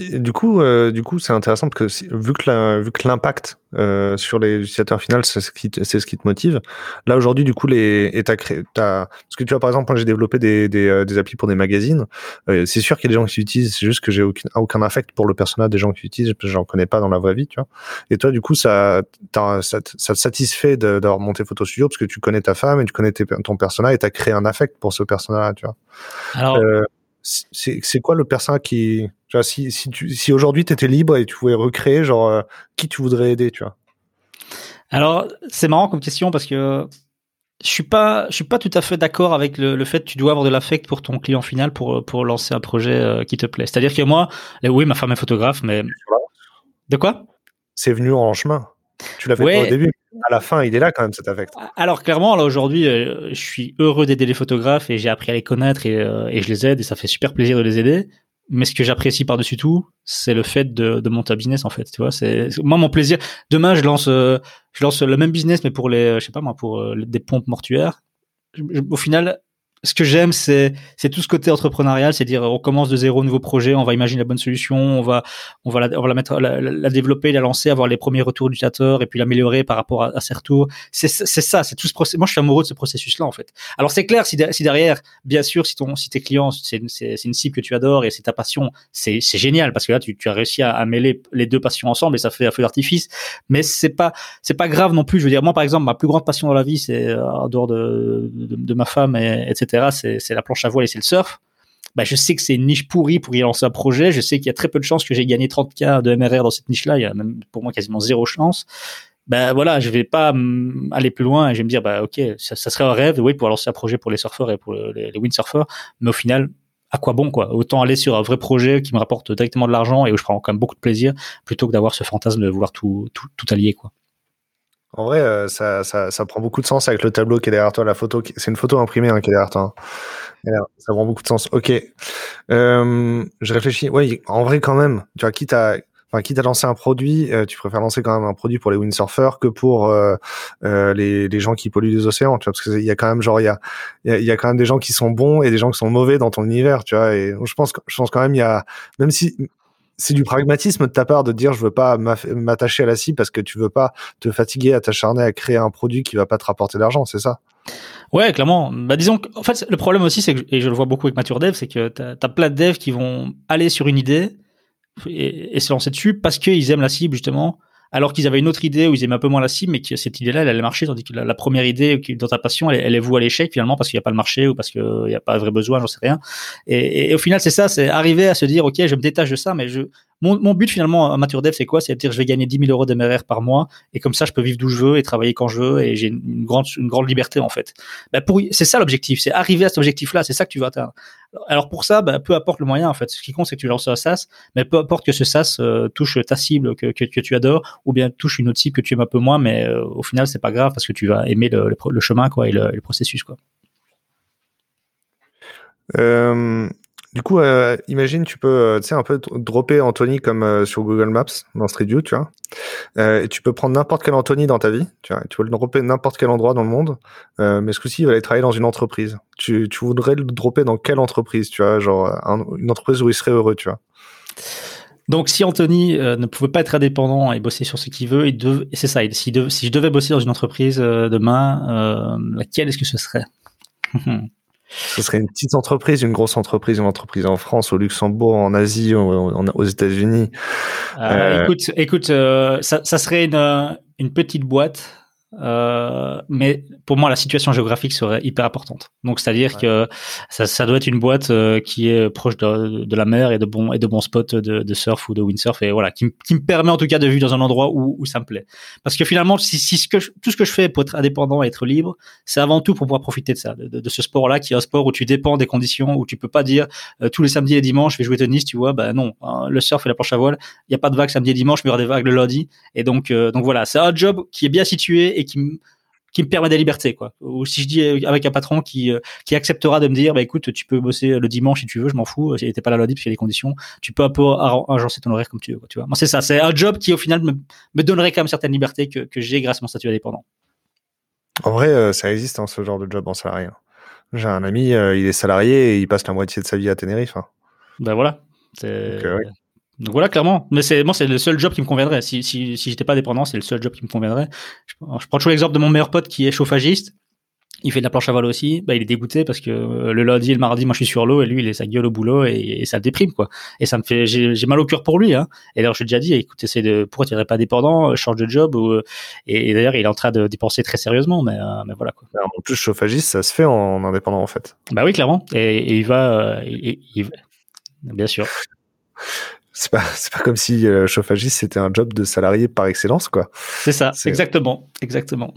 S1: Du coup, euh, du coup, c'est intéressant parce que si, vu que la, vu que l'impact euh, sur les utilisateurs finaux, c'est ce qui, c'est ce qui te motive. Là aujourd'hui, du coup, les, et t'as créé, t'as, parce que tu vois, par exemple, moi, j'ai développé des, des, euh, des, applis pour des magazines. Euh, c'est sûr qu'il y a des gens qui utilisent, c'est juste que j'ai aucun, aucun affect pour le personnage des gens qui utilisent, parce que j'en connais pas dans la vraie vie, tu vois. Et toi, du coup, ça, ça, ça te satisfait d'avoir monté Photo Studio parce que tu connais ta femme et tu connais tes, ton personnage et t'as créé un affect pour ce personnage-là, tu vois.
S2: Alors. Euh,
S1: c'est quoi le personnage qui genre, si si aujourd'hui tu étais libre et tu pouvais recréer genre euh, qui tu voudrais aider tu vois?
S2: Alors c'est marrant comme question parce que je suis pas je suis pas tout à fait d'accord avec le, le, fait que tu dois avoir de l'affect pour ton client final pour pour lancer un projet euh, qui te plaît. C'est à dire que moi oui ma femme est photographe mais de quoi?
S1: C'est venu en chemin tu l'avais ouais. pas au début à la fin, il est là quand même cet affect.
S2: Alors clairement, là aujourd'hui, euh, je suis heureux d'aider les photographes et j'ai appris à les connaître et, euh, et, je les aide et ça fait super plaisir de les aider. Mais ce que j'apprécie par-dessus tout, c'est le fait de, de, monter un business en fait. Tu vois, c'est moi mon plaisir. Demain, je lance, euh, je lance le même business mais pour les, je sais pas moi, pour des pompes mortuaires. Au final, ce que j'aime, c'est c'est tout ce côté entrepreneurial, c'est dire on commence de zéro, nouveau projet, on va imaginer la bonne solution, on va on va la, on va la mettre, la, la, développer, la lancer, avoir les premiers retours d'utilisateurs et puis l'améliorer par rapport à, ses retours. C'est ça, c'est tout ce processus. Moi, je suis amoureux de ce processus-là en fait. Alors c'est clair, si, si derrière, bien sûr, si ton si tes clients, c'est une cible que tu adores et c'est ta passion, c'est génial parce que là tu, tu as réussi à, mêler les deux passions ensemble et ça fait un feu d'artifice. Mais c'est pas c'est pas grave non plus. Je veux dire, moi par exemple, ma plus grande passion dans la vie, c'est euh, en dehors de, ma femme et etc c'est la planche à voile et c'est le surf. Bah, je sais que c'est une niche pourrie pour y lancer un projet. Je sais qu'il y a très peu de chances que j'ai gagné 30K de MRR dans cette niche-là. Il y a même pour moi quasiment zéro chance. Ben voilà, je vais pas aller plus loin et je vais me dire, bah ok, ça, serait un rêve, oui, pour lancer un projet pour les surfeurs et pour les, les windsurfers, mais au final, à quoi bon quoi? Autant aller sur un vrai projet qui me rapporte directement de l'argent et où je prends quand même beaucoup de plaisir, plutôt que d'avoir ce fantasme de vouloir tout, tout, tout allier quoi.
S1: En vrai, euh, ça, ça, ça, prend beaucoup de sens avec le tableau qui est derrière toi, la photo. C'est une photo imprimée hein, qui est derrière toi. Hein. Ça prend beaucoup de sens. Ok. Euh, je réfléchis. Oui, en vrai, quand même. Tu vois, quitte à, enfin, quitte à lancer un produit, euh, tu préfères lancer quand même un produit pour les windsurfers que pour euh, euh, les, les, gens qui polluent les océans. Tu vois, parce qu'il y a quand même genre il y a, il y a quand même des gens qui sont bons et des gens qui sont mauvais dans ton univers. Tu vois, et je pense, je pense quand même il y a, même si c'est du pragmatisme de ta part de dire je veux pas m'attacher à la cible parce que tu veux pas te fatiguer à t'acharner à créer un produit qui va pas te rapporter d'argent, c'est ça?
S2: Ouais, clairement. Bah, disons en fait, le problème aussi, c'est et je le vois beaucoup avec Mature Dev, c'est que tu as, plein de devs qui vont aller sur une idée et, et se lancer dessus parce qu'ils aiment la cible, justement, alors qu'ils avaient une autre idée où ils aimaient un peu moins la cible, mais que cette idée-là, elle allait marcher, tandis que la, la première idée dans ta passion, elle, elle est vouée à l'échec finalement parce qu'il n'y a pas le marché ou parce qu'il n'y a pas de vrai besoin, j'en sais rien. Et, et, et au final, c'est ça, c'est arriver à se dire, ok, je me détache de ça, mais je, mon, but finalement en Dev, c'est quoi? C'est de dire je vais gagner 10 000 euros d'MRR par mois et comme ça je peux vivre d'où je veux et travailler quand je veux et j'ai une grande, une grande liberté en fait. Ben pour, c'est ça l'objectif, c'est arriver à cet objectif-là, c'est ça que tu vas atteindre. Alors pour ça, ben, peu importe le moyen en fait. Ce qui compte c'est que tu lances un SaaS, mais peu importe que ce SaaS euh, touche ta cible que, que, tu adores ou bien touche une autre cible que tu aimes un peu moins, mais euh, au final c'est pas grave parce que tu vas aimer le, chemin quoi et le, le processus quoi.
S1: Euh, du coup, euh, imagine, tu peux, euh, tu sais, un peu dropper Anthony comme euh, sur Google Maps dans Street View, tu vois. et tu peux prendre n'importe quel Anthony dans ta vie, tu vois. Tu peux le dropper n'importe quel endroit dans le monde, mais ce coup-ci, il va aller travailler dans une entreprise. Tu, tu voudrais le dropper dans quelle entreprise, tu vois, genre une entreprise où il serait heureux, tu vois.
S2: Donc, si Anthony ne pouvait pas être indépendant et bosser sur ce qu'il veut, et c'est ça. Si, si, je devais bosser dans une entreprise demain, laquelle est-ce que ce serait? <laughs>
S1: Ce serait une petite entreprise, une grosse entreprise, une entreprise en France, au Luxembourg, en Asie, aux États-Unis.
S2: Euh, euh, écoute, écoute, euh, ça, ça, serait une, une petite boîte euh, mais pour moi, la situation géographique serait hyper importante. Donc, c'est-à-dire que ça, ça, doit être une boîte euh, qui est proche de, de, la mer et de bons et de bons spots de, de, surf ou de windsurf et voilà, qui, qui, me permet en tout cas de vivre dans un endroit où, où ça me plaît. Parce que finalement, si, si ce que tout ce que je fais pour être indépendant et être libre, c'est avant tout pour pouvoir profiter de ça, de, de ce sport-là, qui est un sport où tu dépends des conditions, où tu peux pas dire euh, tous les samedis et dimanches je vais jouer tennis, tu vois. Ben non, hein, le surf et la planche à voile, il y a pas de vagues samedi et dimanche, mais il y aura des vagues le lundi. Et donc, donc voilà, c'est un job qui est bien situé et qui, qui me permet des libertés quoi. Ou si je dis euh, avec un patron qui euh, qui acceptera de me dire bah écoute tu peux bosser le dimanche si tu veux, je m'en fous, si t'es pas là lundi parce qu'il y a des conditions, tu peux un peu agencer ton horaire comme tu veux quoi, tu vois. Moi c'est ça, c'est un job qui au final me, me donnerait quand même certaines libertés que, que j'ai grâce à mon statut indépendant.
S1: En vrai, euh, ça existe hein, ce genre de job en salarié. J'ai un ami, il est salarié et il passe la moitié de sa vie à Tenerife. Hein.
S2: Ben voilà. Donc voilà, clairement. Mais c'est moi, c'est le seul job qui me conviendrait. Si si si j'étais pas dépendant, c'est le seul job qui me conviendrait. Je, prends toujours l'exemple de mon meilleur pote qui est chauffagiste. Il fait de la planche à voile aussi. Bah, il est dégoûté parce que euh, le lundi et le mardi, moi, je suis sur l'eau et lui, il est sa gueule au boulot et, ça le déprime, quoi. Et ça me fait, j'ai mal au cœur pour lui, hein. Et d'ailleurs, je lui ai déjà dit, écoute, essaie de, pourquoi tu pas dépendant, change de job ou, et, d'ailleurs, il est en train de dépenser très sérieusement, mais, euh, mais voilà, quoi.
S1: En plus, chauffagiste, ça se fait en indépendant, en fait.
S2: Bah oui, clairement. Et, il va, euh, bien sûr
S1: c'est pas c'est pas comme si euh, chauffagiste c'était un job de salarié par excellence quoi.
S2: C'est ça, exactement, exactement.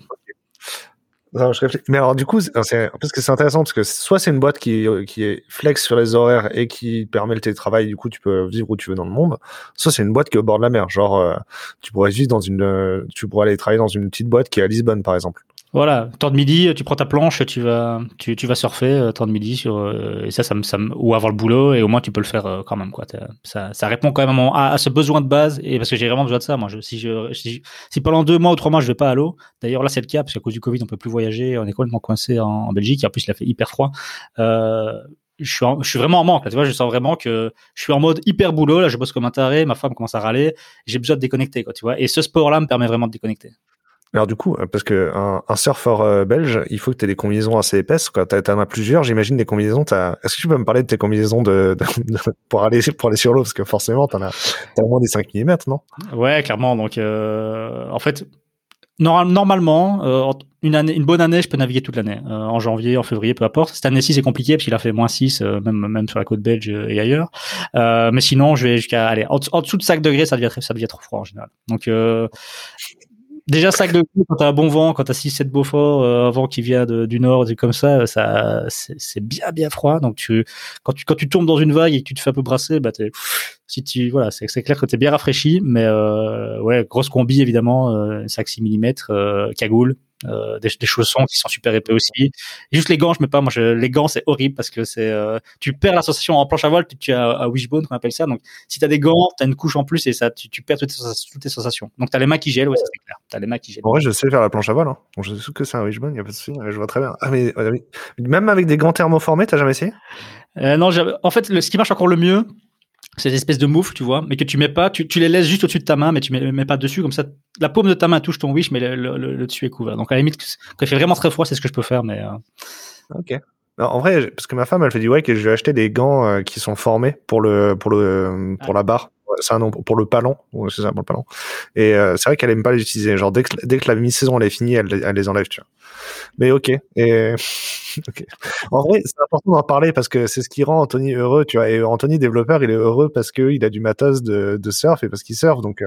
S1: Non, je Mais alors du coup, c'est parce que c'est intéressant parce que soit c'est une boîte qui qui est flex sur les horaires et qui permet le télétravail, du coup tu peux vivre où tu veux dans le monde. Soit c'est une boîte qui est au bord de la mer, genre euh, tu pourrais vivre dans une, tu pourrais aller travailler dans une petite boîte qui est à Lisbonne par exemple.
S2: Voilà, temps de midi, tu prends ta planche, tu vas, tu, tu vas surfer, euh, temps de midi sur, euh, et ça, ça, ça, ou avoir le boulot, et au moins tu peux le faire euh, quand même, quoi. Ça, ça répond quand même à, ce besoin de base, et parce que j'ai vraiment besoin de ça, moi. Si je, si, pendant deux mois ou trois mois je vais pas à l'eau, d'ailleurs là c'est le cas parce qu'à cause du Covid on peut plus voyager, on est complètement coincé en, Belgique, et en plus il a fait hyper froid. Je suis, je suis vraiment en manque tu vois, je sens vraiment que je suis en mode hyper boulot là, je bosse comme un taré, ma femme commence à râler, j'ai besoin de déconnecter quoi, tu vois. Et ce sport-là me permet vraiment de déconnecter.
S1: Alors du coup, parce que un, surfeur euh, belge, il faut que tu aies des combinaisons assez épaisses. Quand tu en as plusieurs, j'imagine des combinaisons. Est-ce que tu peux me parler de tes combinaisons pour aller sur l'eau? Parce que forcément, t'en as, au moins des 5 mm, non?
S2: Ouais, clairement. Donc, euh, en fait, normalement, euh, une, bonne année, je peux naviguer toute l'année. en janvier, en février, peu importe. Cette année-ci, c'est compliqué parce qu'il a fait moins 6, même, sur la côte belge et ailleurs. mais sinon, je vais jusqu'à aller en, en, dessous de 5 degrés, ça devient, ça devient trop froid en général. Donc, Déjà, sac de cul, quand t'as un bon vent, quand t'as 6-7 beaux forts, euh, un vent qui vient de, du nord, comme ça, ça c'est bien, bien froid. Donc, tu, quand, tu, quand tu tombes dans une vague et que tu te fais un peu brasser, bah, si tu, voilà, c'est clair que t'es bien rafraîchi, mais euh, ouais, grosse combi, évidemment, euh, sac 6 mm, euh, cagoule, euh, des, des, chaussons qui sont super épais aussi. juste les gants, je mets pas. Moi, je, les gants, c'est horrible parce que c'est, euh, tu perds la sensation en planche à voile. Tu, tu as un wishbone, qu'on appelle ça. Donc, si tu as des gants, tu as une couche en plus et ça, tu, tu perds toutes tes, toutes tes sensations. Donc, tu as les mains qui gèlent, ouais, c'est clair. Tu as les mains qui gèlent.
S1: En vrai, je sais faire la planche à voile. Hein. Bon, je sais que c'est un wishbone, il y a pas de souci. Je vois très bien. Ah, mais même avec des gants thermoformés, t'as jamais essayé?
S2: Euh, Non, en fait, le, ce qui marche encore le mieux, ces espèces de moufles, tu vois, mais que tu mets pas, tu, tu les laisses juste au-dessus de ta main, mais tu mets, mets pas dessus, comme ça, la paume de ta main touche ton wish, mais le, le, dessus est couvert. Donc à la limite, quand il fait vraiment très froid, c'est ce que je peux faire, mais. Euh...
S1: Ok. En vrai, parce que ma femme, elle fait du ouais que je vais acheter des gants euh, qui sont formés pour le pour le pour la barre c'est un nom pour le palan, c'est ça pour le palan. Et c'est vrai qu'elle aime pas les utiliser. Genre dès que dès que la mi-saison elle est finie, elle, elle les enlève, tu vois. Mais ok. Et <laughs> en vrai, c'est important d'en parler parce que c'est ce qui rend Anthony heureux, tu vois. Et Anthony développeur, il est heureux parce qu'il a du matos de, de surf et parce qu'il surfe. Donc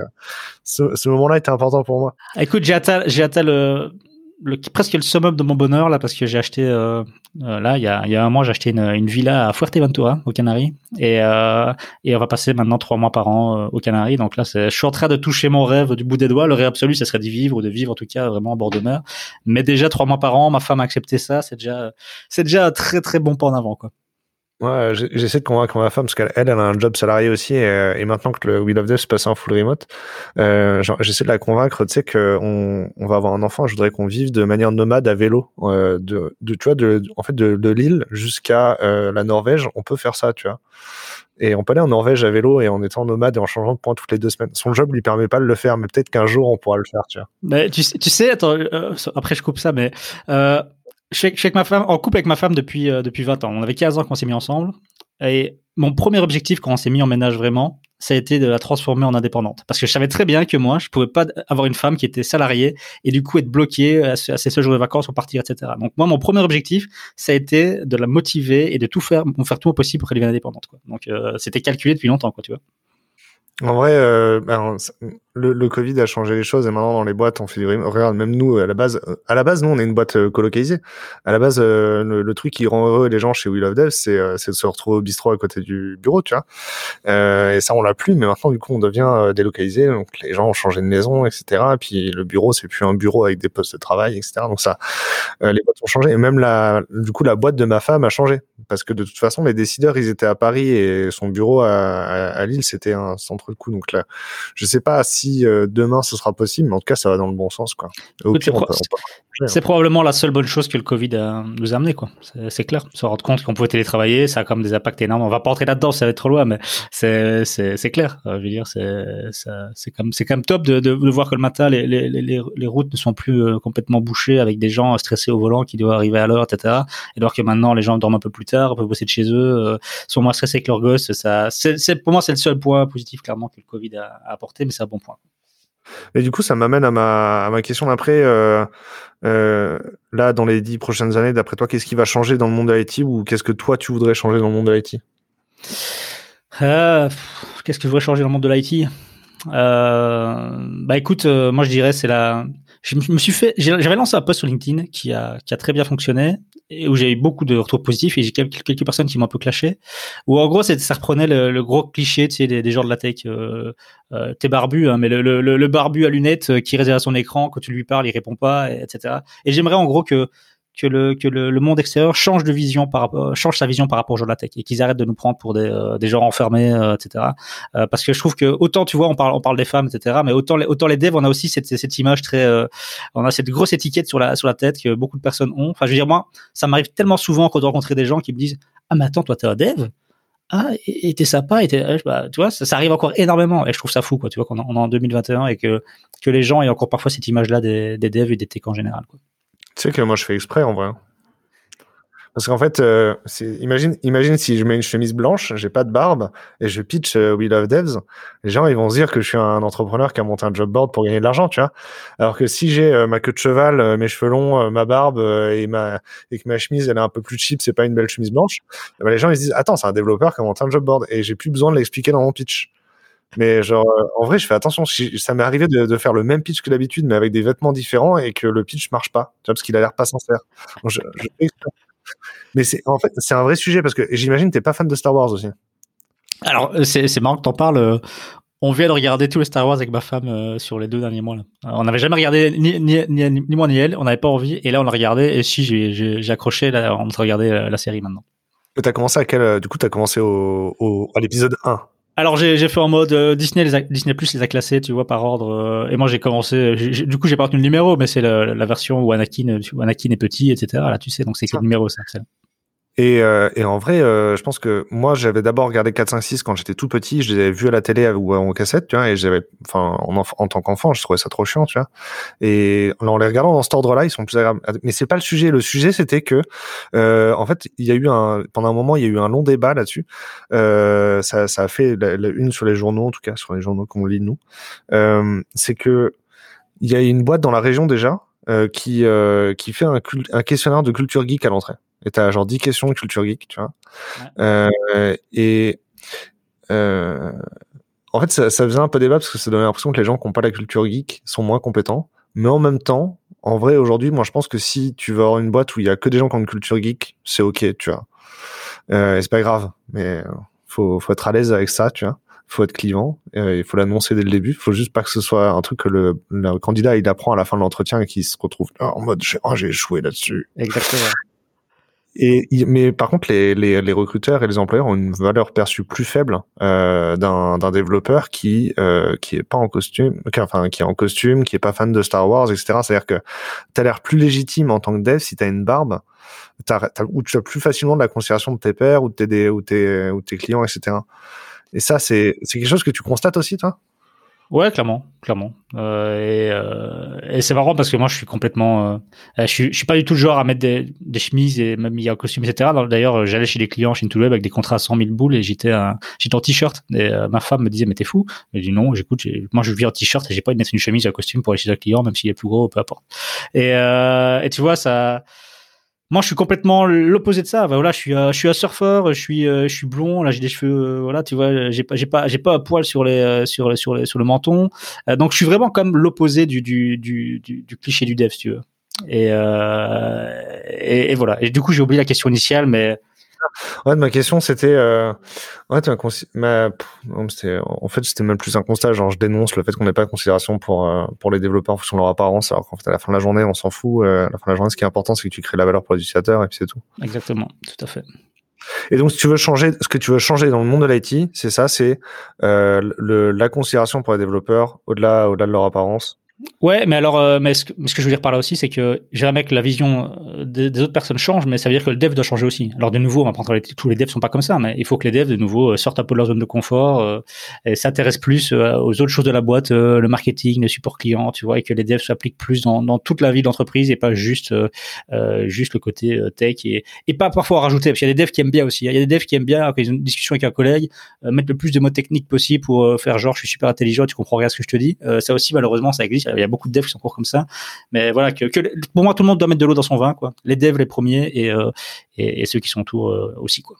S1: ce, ce moment-là était important pour moi.
S2: Écoute, j'ai atteint, j'ai atteint le le, presque le summum de mon bonheur là parce que j'ai acheté euh, euh, là il y a, il y a un mois j'ai acheté une, une, villa à Fuerteventura aux Canaries et, euh, et on va passer maintenant trois mois par an euh, aux Canaries donc là je suis en train de toucher mon rêve du bout des doigts. Le rêve absolu ce serait d'y vivre ou de vivre en tout cas vraiment en bord de mer. Mais déjà trois mois par an ma femme a accepté ça. C'est déjà c'est déjà un très très bon pas en avant quoi
S1: Ouais, j'essaie de convaincre ma femme parce qu'elle elle, a un job salarié aussi et, euh, et maintenant que le Wheel of Death se passe en full remote, euh, j'essaie de la convaincre, tu sais qu'on on va avoir un enfant, je voudrais qu'on vive de manière nomade à vélo, euh, de, de, tu vois, de, en fait de, de l'île jusqu'à euh, la Norvège, on peut faire ça, tu vois. Et on peut aller en Norvège à vélo et en étant nomade et en changeant de point toutes les deux semaines. Son job lui permet pas de le faire, mais peut-être qu'un jour on pourra le faire, tu vois.
S2: Mais tu, tu sais, attends, euh, après je coupe ça, mais suis, avec ma femme, en couple avec ma femme depuis, euh, depuis 20 ans. On avait 15 ans qu'on s'est mis ensemble. Et mon premier objectif quand on s'est mis en ménage vraiment, ça a été de la transformer en indépendante. Parce que je savais très bien que moi, je pouvais pas avoir une femme qui était salariée et du coup être bloquée à, ses seuls jours de vacances ou partir, etc. Donc moi, mon premier objectif, ça a été de la motiver et de tout faire, faire tout au possible pour qu'elle devienne indépendante. Donc euh, c'était calculé depuis longtemps, quoi, tu vois.
S1: En vrai, euh, ben, le, le, Covid a changé les choses et maintenant dans les boîtes on fait du regarde même nous à la base à la base nous on est une boîte euh, colocalisée. À la base euh, le, truc qui rend heureux les gens chez We Love Dev c'est euh, c'est de se retrouver au bistrot à côté du bureau tu vois. Euh, et ça on l'a plus mais maintenant du coup on devient délocalisé. Donc les gens ont changé de maison etc et puis le bureau c'est plus un bureau avec des postes de travail etc donc ça les boîtes ont changé. Et même la du coup la boîte de ma femme a changé. Parce que de toute façon les décideurs ils étaient à Paris et son bureau à, à Lille c'était un centre coût donc là je sais pas si euh, demain ce sera possible, mais en tout cas, ça va dans le bon sens. Quoi.
S2: C'est probablement la seule bonne chose que le Covid a, nous a amené. Quoi. C'est, clair. Se rendre compte qu'on pouvait télétravailler, ça a comme des impacts énormes. On va pas entrer là-dedans, ça va être trop loin, mais c'est, c'est, c'est clair. Euh, je veux dire, c'est, c'est, comme, c'est quand même top de, de, voir que le matin, les, les, les, les routes ne sont plus euh, complètement bouchées avec des gens stressés au volant qui doivent arriver à l'heure, etc. Et alors que maintenant, les gens dorment un peu plus tard, peuvent bosser de chez eux, sont moins stressés que leurs gosses. Ça, c'est, c'est, pour moi, c'est le seul point positif, clairement, que le Covid a, a apporté, mais c'est un bon point.
S1: Et du coup, ça m'amène à ma, à ma question d'après. Euh, euh, là, dans les dix prochaines années, d'après toi, qu'est-ce qui va changer dans le monde de l'IT ou qu'est-ce que toi, tu voudrais changer dans le monde de l'IT
S2: euh, Qu'est-ce que je voudrais changer dans le monde de l'IT Bah écoute, moi je dirais c'est la je me suis fait, j'avais lancé un post sur LinkedIn qui a, qui a très bien fonctionné et où j'ai eu beaucoup de retours positifs et j'ai quelques, personnes qui m'ont un peu clashé. Où en gros, ça reprenait le, gros cliché, tu sais, des, des gens de la tech. Euh, euh, t'es barbu, hein, mais le, le, le, barbu à lunettes qui reste derrière son écran, quand tu lui parles, il répond pas, etc. Et j'aimerais en gros que que le que le, monde extérieur change de vision par rapport change sa vision par rapport aux gens de la tech et qu'ils arrêtent de nous prendre pour des, euh, des gens enfermés euh, etc euh, parce que je trouve que autant tu vois on parle on parle des femmes etc mais autant les autant les devs on a aussi cette cette image très on a cette grosse étiquette sur la sur la tête que beaucoup de personnes ont. Enfin je veux dire moi ça m'arrive tellement souvent quand de rencontrer des gens qui me disent ah mais attends toi t'es un dev? Ah et t'es sympa et bah, tu vois ça, arrive encore énormément et je trouve ça fou quoi tu vois qu'on est en 2021 et que que les gens aient encore parfois cette image là des, des devs et des tech en général quoi.
S1: Tu sais que moi, je fais exprès en vrai. Hein. Parce qu'en fait, euh, imagine, imagine si je mets une chemise blanche, j'ai pas de barbe et je pitch euh, We Love Devs, les gens ils vont se dire que je suis un entrepreneur qui a monté un job board pour gagner de l'argent, tu vois. Alors que si j'ai euh, ma queue de cheval, mes cheveux longs, ma barbe et ma et que ma chemise elle est un peu plus cheap, c'est pas une belle chemise blanche, ben, les gens ils se disent attends c'est un développeur qui a monté un job board et j'ai plus besoin de l'expliquer dans mon pitch. Mais genre, euh, en vrai, je fais attention. Ça m'est arrivé de, de, faire le même pitch que d'habitude, mais avec des vêtements différents et que le pitch marche pas, tu vois, parce qu'il a l'air pas sincère. je, je... Mais c'est en fait, c'est un vrai sujet parce que j'imagine t'es pas fan de Star Wars aussi.
S2: Alors, euh, c'est marrant que t'en parles. Euh, on vient de regarder tous les Star Wars avec ma femme sur les deux derniers mois. Là. On n'avait jamais regardé ni, ni, ni, ni, moi ni elle. On n'avait pas envie. Et là, on l'a regardé. Et si j'ai accroché, là, on va regarder la, la série maintenant.
S1: Commencé à quel Du coup, t'as commencé au, au, à l'épisode 1.
S2: Alors j'ai fait en mode euh, Disney les Disney Plus les a classés tu vois par ordre euh, et moi j'ai commencé du coup j'ai pas retenu le numéro mais c'est la, la, version où Anakin où Anakin est petit etc là tu sais donc c'est quel numéro ça
S1: Et, euh, et, en vrai, euh, je pense que moi, j'avais d'abord regardé 4, 5, 6 quand j'étais tout petit. Je les avais vus à la télé ou en cassette, tu vois, et j'avais, enfin, en, tant qu'enfant, je trouvais ça trop chiant, tu vois. Et en les regardant dans cet ordre-là, ils sont plus agréables. Mais c'est pas le sujet. Le sujet, c'était que, euh, en fait, il y a eu un, pendant un moment, il y a eu un long débat là-dessus. Euh, ça, ça a fait la, une sur les journaux, en tout cas, sur les journaux qu'on lit nous. Euh, c'est que il y a une boîte dans la région déjà qui qui fait un questionnaire de culture geek à l'entrée et t'as genre 10 questions de culture geek, tu vois. Euh, et euh, en fait, ça, ça, faisait un peu débat parce que ça donnait l'impression que les gens qui n'ont pas la culture geek sont moins compétents. Mais en même temps, en vrai, aujourd'hui, moi, je pense que si tu veux avoir une boîte où il y a que des gens qui ont une culture geek, c'est ok, tu vois. Euh, et c'est pas grave, mais faut, faut être à l'aise avec ça, tu vois. Faut être clivant, euh, il faut l'annoncer dès le début. Faut juste pas que ce soit un truc que le, le candidat il apprend à la fin de l'entretien et qu'il se retrouve en mode oh, j'ai échoué là-dessus.
S2: Exactement.
S1: Et, mais par contre, les, les, les, recruteurs et les employeurs ont une valeur perçue plus faible euh, d'un développeur qui euh, qui est pas en costume, qui, enfin qui est en costume, qui est pas fan de Star Wars, etc. C'est-à-dire que tu as l'air plus légitime en tant que dev si tu as une barbe, ou tu as plus facilement de la considération de tes pairs ou de tes ou tes ou tes clients, etc. Et ça, c'est quelque chose que tu constates aussi, toi?
S2: Ouais, clairement, clairement. Euh, et, euh, et c'est marrant parce que moi, je suis complètement, euh, je, suis, je suis pas du tout le genre à mettre des, des chemises et même il un costume, etc. D'ailleurs, j'allais chez les clients chez Intouweb avec des contrats à 100 000 boules et j'étais j'étais en t-shirt. Et euh, ma femme me disait, mais t'es fou. Je dis non, j'écoute, moi je vis en t-shirt et j'ai pas envie de mettre une chemise et un costume pour aller chez un client, même s'il est plus gros, peu importe. Et, euh, et tu vois, ça, moi, je suis complètement l'opposé de ça. voilà, je suis, je suis un surfeur, je suis, je suis blond. Là, j'ai des cheveux, voilà, tu vois, j'ai pas, j'ai pas, j'ai pas un poil sur les, sur, sur, sur le menton. donc, je suis vraiment comme l'opposé du, du, du, du, cliché du dev, si tu veux. Et, et, et, voilà. Et du coup, j'ai oublié la question initiale, mais
S1: Ouais, ma question c'était, euh, ouais, ma, en fait c'était même plus un constat, genre je dénonce le fait qu'on n'ait pas de considération pour euh, pour les développeurs en fonction de leur apparence, alors qu'en fait à la fin de la journée on s'en fout. Euh, à la fin de la journée, ce qui est important c'est que tu crées la valeur pour l'utilisateur et puis c'est tout.
S2: Exactement, tout à fait.
S1: Et donc, si tu veux changer, ce que tu veux changer dans le monde de l'IT, c'est ça, c'est euh, la considération pour les développeurs au-delà, au-delà de leur apparence,
S2: Ouais, mais alors, euh, mais ce que, ce que, je veux dire par là aussi, c'est que jamais que la vision euh, des, autres personnes change, mais ça veut dire que le dev doit changer aussi. Alors de nouveau, on va prendre tous les devs sont pas comme ça, mais il faut que les devs de nouveau euh, sortent un peu de leur zone de confort et s'intéressent plus aux autres choses de la boîte, le marketing, le support client, tu vois, et que les devs s'appliquent plus dans, dans, toute la vie de l'entreprise et pas juste juste le côté tech et, et pas parfois rajouter. Parce qu'il y a des devs qui aiment bien aussi. Il y a des devs qui aiment bien quand ils ont une discussion avec un collègue, mettre le plus de mots techniques possible pour faire genre je suis super intelligent, tu comprends rien à ce que je te dis. ça aussi malheureusement ça existe il y a beaucoup de devs qui sont encore comme ça. Mais voilà, que, pour moi, tout le monde doit mettre de l'eau dans son vin, quoi. Les devs les premiers et, euh, et, ceux qui sont autour euh, aussi, quoi.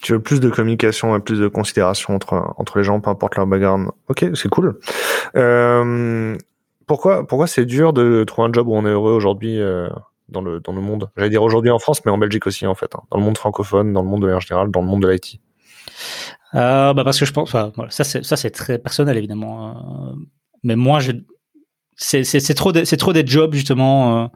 S1: Tu veux plus de communication et plus de considération entre, entre les gens, peu importe leur background. Ok, c'est cool. Euh, pourquoi, pourquoi c'est dur de trouver un job où on est heureux aujourd'hui dans, le, dans le monde? J'allais dire aujourd'hui en France, mais en Belgique aussi, en fait. Hein. Dans le monde francophone, dans le monde de manière générale, dans le monde de l'IT.
S2: bah parce que je pense, enfin, voilà, ça c'est ça c'est très personnel évidemment. mais moi, je, c'est trop c'est trop des jobs justement euh,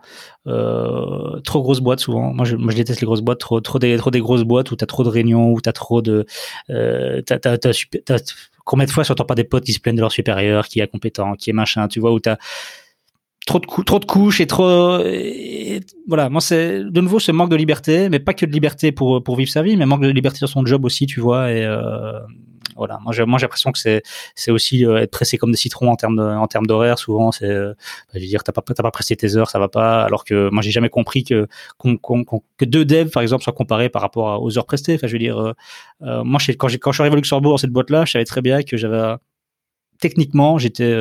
S2: euh, trop grosses boîtes souvent. Moi je, moi je déteste les grosses boîtes. Trop trop des trop des grosses boîtes où t'as trop de réunions où t'as trop de euh, t'as t'as t'as combien de fois j'entends pas des potes qui se plaignent de leur supérieur qui est compétent qui est machin tu vois où t'as trop de trop de couches et trop voilà. Moi c'est de nouveau ce manque de liberté mais pas que de liberté pour pour vivre sa vie mais manque de liberté sur son job aussi tu vois et euh, voilà. Moi, j'ai, l'impression que c'est, c'est aussi euh, être pressé comme des citrons en termes en termes d'horaire. Souvent, c'est, euh, bah, je veux dire, t'as pas, t'as pas pressé tes heures, ça va pas. Alors que moi, j'ai jamais compris que, que deux devs, par exemple, soient comparés par rapport aux heures prestées. Je veux dire, euh, moi, quand je suis arrivé au Luxembourg dans cette boîte-là, je savais très bien que j'avais, techniquement, j'étais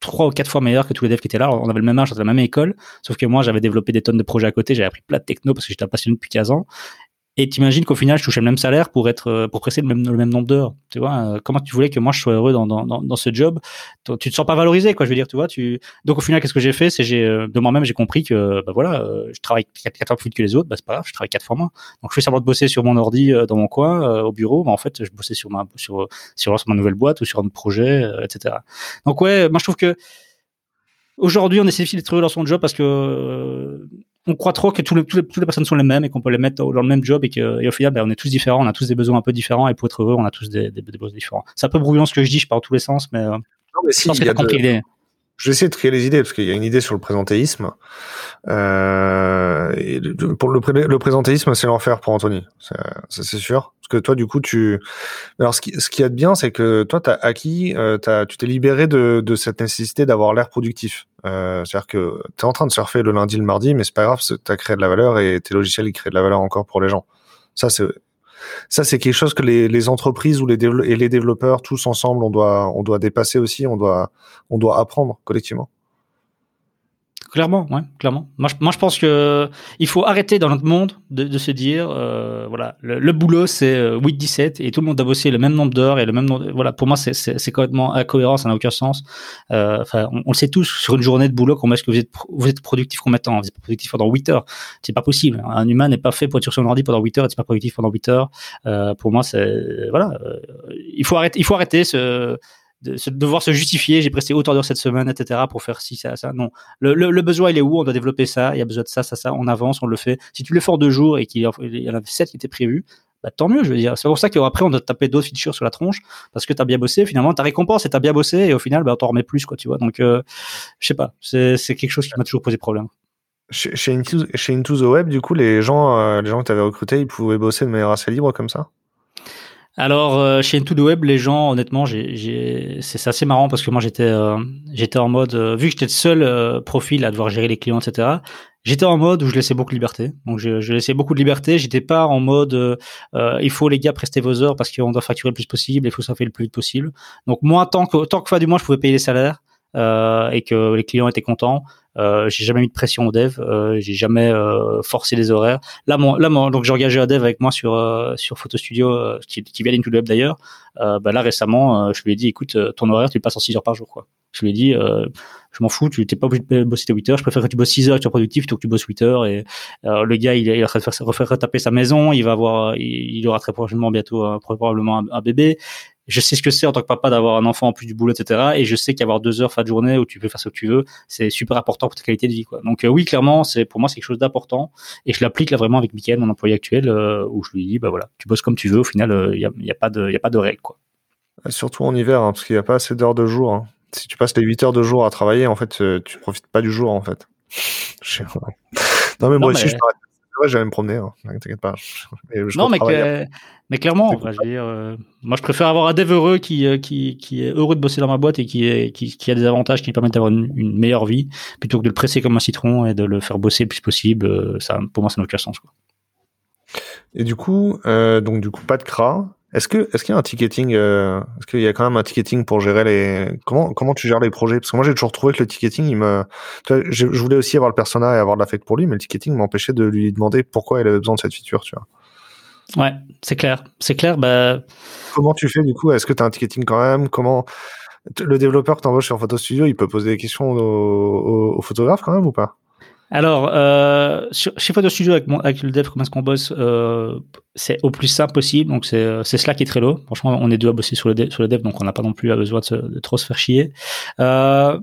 S2: trois ou quatre fois meilleur que tous les devs qui étaient là. On avait le même âge, on avait la même école, sauf que moi, j'avais développé des tonnes de projets à côté, j'avais appris plein de techno parce que j'étais passionné depuis 15 ans. Et t'imagines qu'au final, je touchais le même salaire pour être, euh, pour presser le même, le même nombre d'heures. Tu vois, euh, comment tu voulais que moi je sois heureux dans, dans, dans, ce job? Tu te sens pas valorisé, quoi. Je veux dire, tu vois. Tu... Donc au final, qu'est-ce que j'ai fait? C'est j'ai euh, de moi-même, j'ai compris que, bah voilà, je travaille quatre fois plus vite que les autres. Bah c'est pas grave, je travaille quatre fois moins. Donc je fais semblant de bosser sur mon ordi dans mon coin, au bureau. Mais en fait, je bossais sur ma, sur, sur, sur ma nouvelle boîte ou sur un projet, etc. Donc ouais, moi je trouve que Aujourd'hui, on essaie d'être heureux dans son job parce que on croit trop que les, toutes les personnes sont les mêmes et qu'on peut les mettre dans le même job et, que, et au final, ben, on est tous différents, on a tous des besoins un peu différents et pour être heureux, on a tous des, des, besoins différents. C'est un peu brouillon ce que je dis, je parle dans tous les sens, mais, euh,
S1: non, mais si, je pense que compris l'idée. Je vais essayer de trier les idées parce qu'il y a une idée sur le présentéisme. Euh, pour le, présentéisme, c'est l'enfer pour Anthony, ça c'est sûr. Parce que toi, du coup, tu. Alors, ce qui, ce qui est bien, c'est que toi, t'as acquis, euh, as, tu t'es libéré de, de cette nécessité d'avoir l'air productif. Euh, C'est-à-dire que tu es en train de surfer le lundi, le mardi, mais c'est pas grave, tu as créé de la valeur et tes logiciels ils créent de la valeur encore pour les gens. Ça, c'est ça, c'est quelque chose que les, entreprises ou et les développeurs tous ensemble, on doit, on doit dépasser aussi, on doit, on doit apprendre collectivement.
S2: Clairement, ouais, clairement. Moi je, moi, je pense que il faut arrêter dans notre monde de, de se dire, euh, voilà, le, boulot c'est 8-17 euh, et tout le monde a bossé le même nombre d'heures et le même nombre. Voilà, pour moi c'est, complètement incohérent, ça n'a aucun sens. Euh, on, on, le sait tous sur une journée de boulot, comment est-ce que vous êtes, vous êtes productif combien de temps? Vous êtes productif pendant 8 heures. C'est pas possible. Un humain n'est pas fait pour être sur son ordi pendant 8 heures et c'est pas productif pendant 8 heures. Euh, pour moi, c'est voilà, euh, il faut arrêter, il faut arrêter ce de devoir se justifier, j'ai presté autant d'heures cette semaine, etc., pour faire ci, ça, ça. Non. Le, le, besoin, il est où? On doit développer ça, il y a besoin de ça, ça, ça, on avance, on le fait. Si tu le fais en deux jours et qu'il y en a sept qui étaient prévus, bah, tant mieux, je veux dire. C'est pour ça qu'après, on doit taper d'autres features sur la tronche, parce que tu as bien bossé, finalement, ta récompense et t'as bien bossé, et au final, bah, t'en remets plus, quoi, tu vois. Donc, euh, je sais pas, c'est quelque chose qui m'a toujours posé problème.
S1: Chez, chez, Into, chez, the Web, du coup, les gens, euh, les gens que tu avais recrutés, ils pouvaient bosser de manière assez libre comme ça?
S2: Alors euh, chez Into the Web, les gens, honnêtement, c'est assez marrant parce que moi j'étais euh, j'étais en mode euh, vu que j'étais le seul profil à devoir gérer les clients, etc. J'étais en mode où je laissais beaucoup de liberté. Donc je, je laissais beaucoup de liberté. J'étais pas en mode il faut les gars prester vos heures parce qu'on doit facturer le plus possible, il faut ça fait le plus vite possible. Donc moi tant que tant que fin du mois je pouvais payer les salaires et que les clients étaient contents, euh, j'ai jamais mis de pression au dev, euh, j'ai jamais euh, forcé les horaires. Là, mon, là, mon, donc j'ai engagé un dev avec moi sur euh, sur Photo Studio, euh, qui, qui vient d'Into Web d'ailleurs. bah là récemment, je lui ai dit, écoute, ton horaire, tu le passes en 6 heures par jour, quoi. Je lui ai dit, je m'en fous, tu t'es pas obligé de bosser tes 8 heures, je préfère que tu bosses 6 heures tu sois productif plutôt que tu bosses 8 heures. Et le gars, il, il va refaire, retaper sa maison, il va avoir, il, il aura très prochainement bientôt probablement un, bébé je sais ce que c'est en tant que papa d'avoir un enfant en plus du boulot, etc. Et je sais qu'avoir deux heures fin de journée où tu peux faire ce que tu veux, c'est super important pour ta qualité de vie. Quoi. Donc euh, oui, clairement, c'est pour moi c'est quelque chose d'important et je l'applique là vraiment avec Mickaël, mon employé actuel, euh, où je lui dis bah voilà, tu bosses comme tu veux. Au final, il euh, n'y a, y a, pas de, y a pas de règles quoi.
S1: Surtout en hiver, hein, parce qu'il n'y a pas assez d'heures de jour. Hein. Si tu passes les 8 heures de jour à travailler, en fait, tu profites pas du jour en fait. <laughs> non mais moi aussi, je Ouais, j'allais me promener, hein. t'inquiète pas.
S2: non, mais, mais clairement, je veux dire, euh, moi je préfère avoir un dev heureux qui, euh, qui, qui, est heureux de bosser dans ma boîte et qui, est, qui, qui a des avantages qui lui permettent d'avoir une, meilleure vie, plutôt que de le presser comme un citron et de le faire bosser le plus possible. Euh, ça, pour moi, ça n'a aucun sens. Quoi.
S1: Et du coup, donc du coup, pas de CRA. Est-ce que est-ce qu'il y a un ticketing euh, Est-ce qu'il y a quand même un ticketing pour gérer les comment comment tu gères les projets? Parce que moi j'ai toujours trouvé que le ticketing, il me je, voulais aussi avoir le personnage et avoir de l'affect pour lui, mais le ticketing m'empêchait de lui demander pourquoi il avait besoin de cette feature, tu vois.
S2: Ouais, c'est clair, c'est clair. Bah
S1: comment tu fais du coup? Est-ce que tu as un ticketing quand même? Comment le développeur que t'embauches sur Photo Studio, il peut poser des questions aux, aux photographes quand même ou pas?
S2: Alors, euh, chez Photo Studio, avec, mon, avec le dev, comment est-ce qu'on bosse euh, C'est au plus simple possible. Donc, c'est Slack et Trello. Franchement, on est deux à bosser sur le dev, sur le dev donc on n'a pas non plus besoin de, de, trop se faire chier. Euh,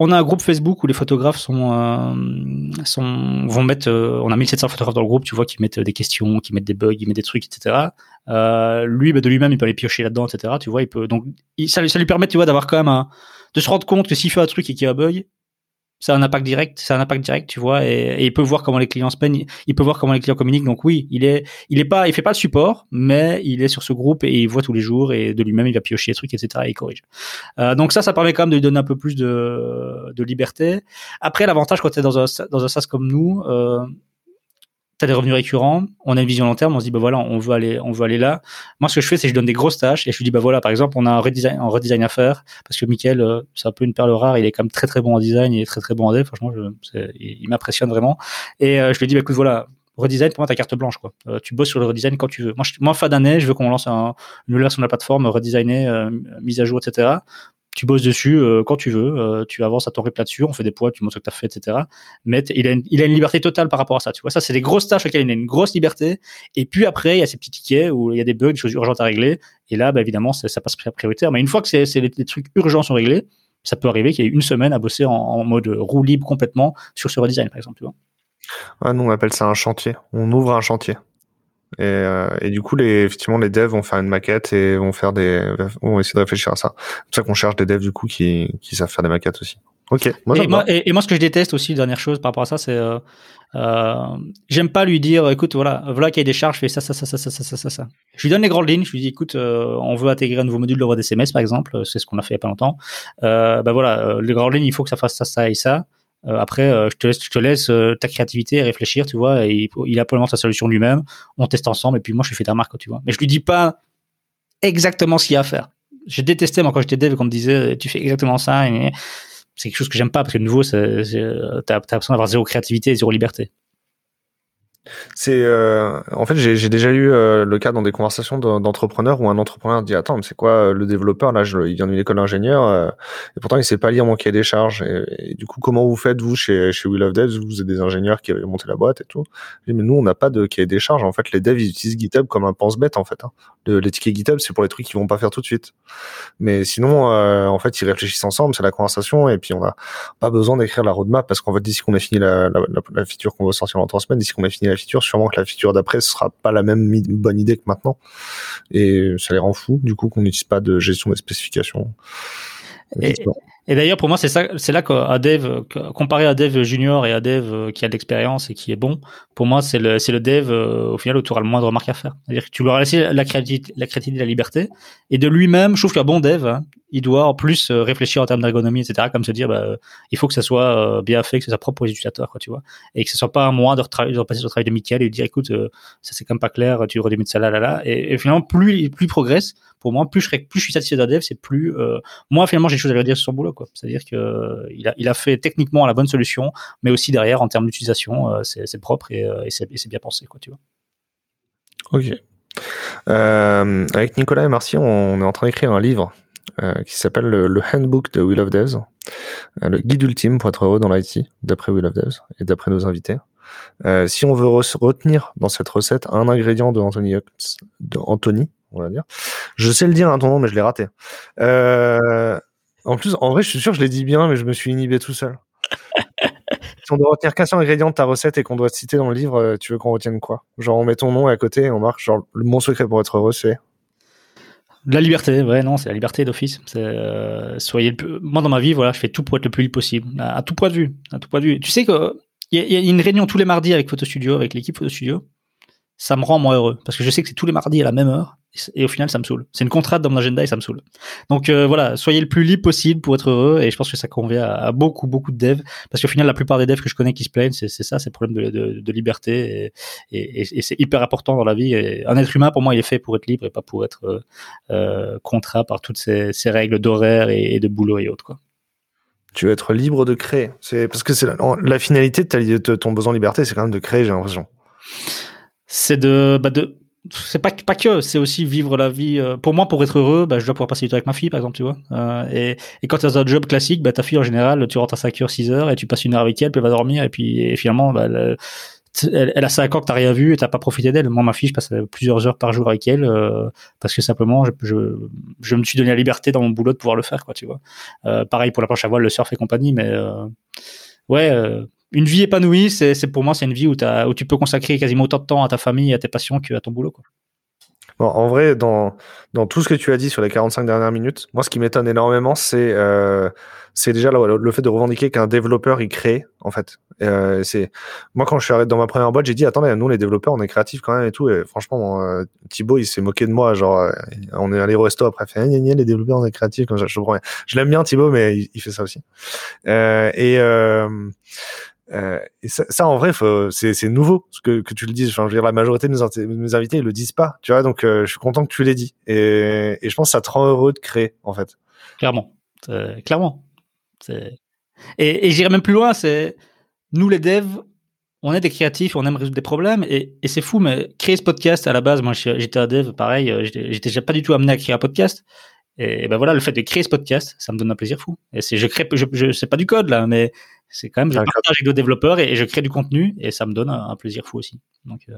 S2: on a un groupe Facebook où les photographes sont, euh, sont vont mettre. Euh, on a 1700 photographes dans le groupe, tu vois, qui mettent des questions, qui mettent des bugs, qui mettent des trucs, etc. Euh, lui, bah, de lui-même, il peut aller piocher là-dedans, etc. Tu vois, il peut. Donc, ça, ça lui permet, tu vois, d'avoir quand même un, de se rendre compte que s'il fait un truc et qu'il y a un bug, c'est un impact direct, c'est un impact direct, tu vois, et, il peut voir comment les clients se peignent, il peut voir comment les clients communiquent. Donc oui, il est, il est pas, il fait pas le support, mais il est sur ce groupe et il voit tous les jours et de lui-même il va piocher les trucs, etc. Et il corrige. Euh, donc ça, ça permet quand même de lui donner un peu plus de, de liberté. Après, l'avantage quand tu es dans un, dans un SaaS comme nous, euh, tu as des revenus récurrents, on a une vision long terme, on se dit bah voilà, on veut aller on veut aller là. Moi ce que je fais c'est que je donne des grosses tâches et je lui dis bah voilà, par exemple, on a un redesign un redesign à faire parce que Michael euh, c'est un peu une perle rare, il est quand même très très bon en design, il est très très bon en dev, franchement je, il, m'impressionne vraiment et euh, je lui dis bah écoute voilà, redesign pour moi ta carte blanche quoi. Euh, tu bosses sur le redesign quand tu veux. Moi, moi fin d'année, je veux qu'on lance un, une version de la plateforme, redesigner, mise à jour, etc tu bosses dessus euh, quand tu veux, euh, tu avances à ton rythme là-dessus, on fait des poids, tu montres ce que tu as fait, etc. Mais il a, une, a une liberté totale par rapport à ça. Tu vois, ça, c'est des grosses tâches auxquelles il a une grosse liberté. Et puis après, il y a ces petits tickets où il y a des bugs, des choses urgentes à régler. Et là, bah, évidemment, ça, passe prioritaire. Mais une fois que c'est, les, trucs urgents sont réglés, ça peut arriver qu'il y ait une semaine à bosser en, mode roue libre complètement sur ce redesign, par exemple.
S1: Ah, nous, on appelle ça un chantier. On ouvre un chantier. Et, euh, et, du coup, les, effectivement, les devs vont faire une maquette et vont faire des, vont essayer de réfléchir à ça. C'est pour ça qu'on cherche des devs du coup qui, qui savent faire des maquettes aussi. Ok.
S2: Moi, et, moi, et, moi, ce que je déteste aussi, dernière chose par rapport à ça, c'est euh, euh, j'aime pas lui dire, écoute, voilà, voilà qu'il y a des charges, je fais ça, ça, ça, ça, ça, ça, ça, ça. Je lui donne les grandes lignes, je lui dis, écoute, euh, on veut intégrer un nouveau module de voix SMS, par exemple, c'est ce qu'on a fait il y a pas longtemps. Euh, ben voilà, les grandes lignes, il faut que ça fasse ça, ça et ça. Après, je te laisse, te laisse ta créativité réfléchir, tu vois. Et il, a probablement sa solution lui-même. On teste ensemble et puis moi je fais ta marque, tu vois. Mais je lui dis pas exactement ce qu'il y a à faire. J'ai détesté moi quand j'étais dev qu'on me disait tu fais exactement ça. C'est quelque chose que j'aime pas parce que de nouveau, t'as as l'impression d'avoir zéro créativité et zéro liberté.
S1: C'est euh, en fait j'ai déjà eu euh, le cas dans des conversations d'entrepreneurs où un entrepreneur dit attends mais c'est quoi euh, le développeur? Là je, il vient d'une école d'ingénieur et pourtant il sait pas lire mon cahier des charges. Et, du coup comment vous faites vous chez chez We Love Devs? Vous êtes des ingénieurs qui avez monté la boîte et tout. Mais nous on n'a pas de cahier des charges. En fait les devs ils utilisent GitHub comme un pense-bête en fait hein. le, les tickets GitHub c'est pour les trucs qu'ils vont pas faire tout de suite. Mais sinon en fait ils réfléchissent ensemble c'est la conversation et puis on a pas besoin d'écrire la roadmap parce qu'en fait d'ici qu'on a fini la, feature qu'on va sortir dans trois semaines d'ici qu'on a fini la feature, sûrement que la feature d'après ce sera pas la même bonne idée que maintenant. Et ça les rend fous, du coup, qu'on n'utilise pas de gestion des spécifications.
S2: Et d'ailleurs, pour moi, c'est ça, c'est là qu'un dev, comparé à dev junior et à dev euh, qui a de l'expérience et qui est bon, pour moi, c'est le, c'est le dev, euh, au final, où tu auras le moins de remarques à faire. C'est-à-dire que tu lui auras laissé la créativité, la créativité, la liberté. Et de lui-même, je trouve qu'un bon dev, hein, il doit en plus euh, réfléchir en termes d'ergonomie, etc., comme se dire, bah, il faut que ça soit bien fait, que ce soit propre aux utilisateurs, quoi, tu vois. Et que ce soit pas un mois de, de repasser sur le travail de Michael et de dire, écoute, ça c'est comme pas clair, tu mettre ça là, là, là. Et, finalement, plus, plus il progresse, pour moi, plus je, plus je suis satisfait d'un dev, c'est plus, moi, finalement, j'ai des choses à lui dire sur son boulot, C'est-à-dire que il a, fait techniquement la bonne solution, mais aussi derrière, en termes d'utilisation, euh, c'est propre euh, et, c'est bien pensé, quoi, tu vois.
S1: Ok. Euh, avec Nicolas et Marcy, on est en train d'écrire un livre qui s'appelle le, Handbook de Will of Devs, le guide ultime pour être heureux dans l'IT, d'après Will of Devs et d'après nos invités. si on veut retenir dans cette recette un ingrédient de Anthony, de Anthony, on va dire, je sais le dire un ton nom, mais je l'ai raté. Euh, en plus, en vrai, je suis sûr que je l'ai dit bien, mais je me suis inhibé tout seul. <laughs> si on doit retenir qu'un seul ingrédient de ta recette et qu'on doit te citer dans le livre, euh, tu veux qu'on retienne quoi? Genre, on met ton nom à côté et on marque, genre, le mon secret pour être heureux, c'est
S2: la liberté, ouais, non, c'est la liberté d'office. Euh, soyez Moi, dans ma vie, voilà, je fais tout pour être le plus libre possible, à, tout point de vue, à tout point de vue. Tu sais que il y, a une réunion tous les mardis avec Photo Studio, avec l'équipe Photo Studio. Ça me rend moins heureux parce que je sais que c'est tous les mardis à la même heure et au final ça me saoule. C'est une contrainte dans mon agenda et ça me saoule. Donc euh, voilà, soyez le plus libre possible pour être heureux et je pense que ça convient à, beaucoup beaucoup de devs parce qu'au final la plupart des devs que je connais qui se plaignent c'est ça, c'est le problème de, de, liberté et, et, et c'est hyper important dans la vie. Et un être humain pour moi il est fait pour être libre et pas pour être euh, euh contraint par toutes ces, ces règles d'horaire et, de boulot et autres quoi.
S1: Tu veux être libre de créer. C'est parce que c'est la, la, finalité de, ton besoin de liberté, c'est quand même de créer, j'ai l'impression.
S2: C'est de, bah de c'est pas, pas que, c'est aussi vivre la vie. Euh, pour moi, pour être heureux, bah, je dois pouvoir passer du temps avec ma fille, par exemple, tu vois. Euh, et, et quand tu as un job classique, bah, ta fille, en général, tu rentres à 5 heures, 6 heures, et tu passes une heure avec elle, puis elle va dormir, et puis et finalement, bah, elle, elle, a 5 ans que t'as rien vu et t'as pas profité d'elle. Moi, ma fille, je passe plusieurs heures par jour avec elle, euh, parce que simplement, je, je, je, me suis donné la liberté dans mon boulot de pouvoir le faire, quoi, tu vois. Euh, pareil pour la planche à voile, le surf et compagnie, mais ouais une vie épanouie, c'est pour moi, c'est une vie où, tu peux consacrer quasiment autant de temps à ta famille à tes passions qu'à ton boulot.
S1: Bon, en vrai, dans, tout ce que tu as dit sur les 45 dernières minutes, moi, ce qui m'étonne énormément, c'est euh, déjà le, fait de revendiquer qu'un développeur il crée, en fait. Euh, moi quand je suis dans ma première boîte, j'ai dit attendez, nous les développeurs, on est créatifs quand même et tout. Et franchement, euh, Thibaut, il s'est moqué de moi, genre euh, on est allé au resto après, fait les développeurs, on est créatifs comme ça. Je comprends. Je l'aime bien Thibaut, mais il, il fait ça aussi. Et euh, et ça, en vrai, c'est nouveau que, que tu le dises. Je veux la majorité de nos, invités ils le disent pas. Tu vois, donc euh, je suis content que tu l'aies dit. Et, et, je pense que ça te rend heureux de créer, en fait.
S2: Clairement, clairement. Et, et j'irai même plus loin. C'est nous les devs, on est des créatifs, on aime résoudre des problèmes. Et, et c'est fou, mais créer ce podcast à la base, moi j'étais un dev, pareil, euh, j'étais déjà pas du tout amené à créer un podcast. Et ben voilà, le fait de créer ce podcast, ça me donne un plaisir fou. Et c'est, je crée, je, je c'est pas du code là, mais c'est quand même, je partage avec d'autres développeurs et, je crée du contenu et ça me donne un, plaisir fou aussi. Donc, euh...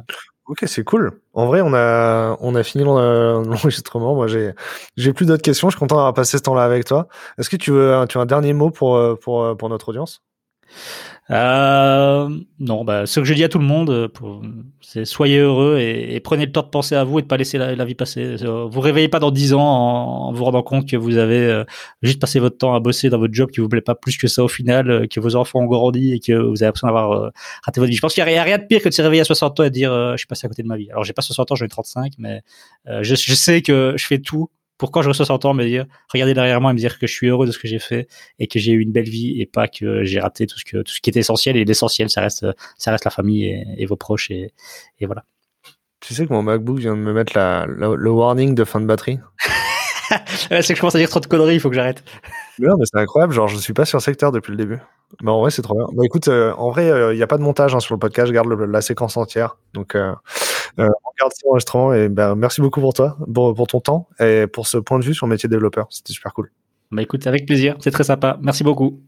S1: Ok, c'est cool. En vrai, on a, on a fini <laughs> l'enregistrement. Moi, j'ai, j'ai plus d'autres questions. Je suis content d'avoir passé ce temps-là avec toi. Est-ce que tu veux, tu as un dernier mot pour, euh, pour, euh, pour notre audience?
S2: Euh, non, bah, ce que je dis à tout le monde, euh, c'est soyez heureux et, prenez le temps de penser à vous et de pas laisser la, vie passer. Euh, vous réveillez pas dans dix ans en, vous rendant compte que vous avez euh, juste passé votre temps à bosser dans votre job qui vous plaît pas plus que ça au final, que vos enfants ont grandi et que vous avez l'impression d'avoir raté votre vie. Je pense qu'il n'y a, rien de pire que de se réveiller à 60 ans et de dire je suis passé à côté de ma vie. Alors j'ai pas 60 ans, j'en ai 35, mais je sais que je fais tout pour quand je 60 ans me dire, regarder derrière moi et me dire que je suis heureux de ce que j'ai fait et que j'ai eu une belle vie et pas que j'ai raté tout ce que tout ce qui était essentiel et l'essentiel ça reste ça reste la famille et, vos proches et, et, voilà.
S1: Tu sais que mon MacBook vient de me mettre la, le warning de fin de batterie. <laughs>
S2: c'est que je commence à dire trop de conneries, il faut que j'arrête.
S1: Non, mais c'est incroyable, genre je suis pas sur secteur depuis le début. Mais en vrai, c'est trop bien. Bah écoute, euh, en vrai, il euh, n'y a pas de montage hein, sur le podcast, je garde la séquence entière. Donc, euh, euh on garde cet et ben, merci beaucoup pour toi, pour, ton temps et pour ce point de vue sur le métier de développeur. C'était super cool.
S2: Bah écoute, avec plaisir, c'est très sympa. Merci beaucoup.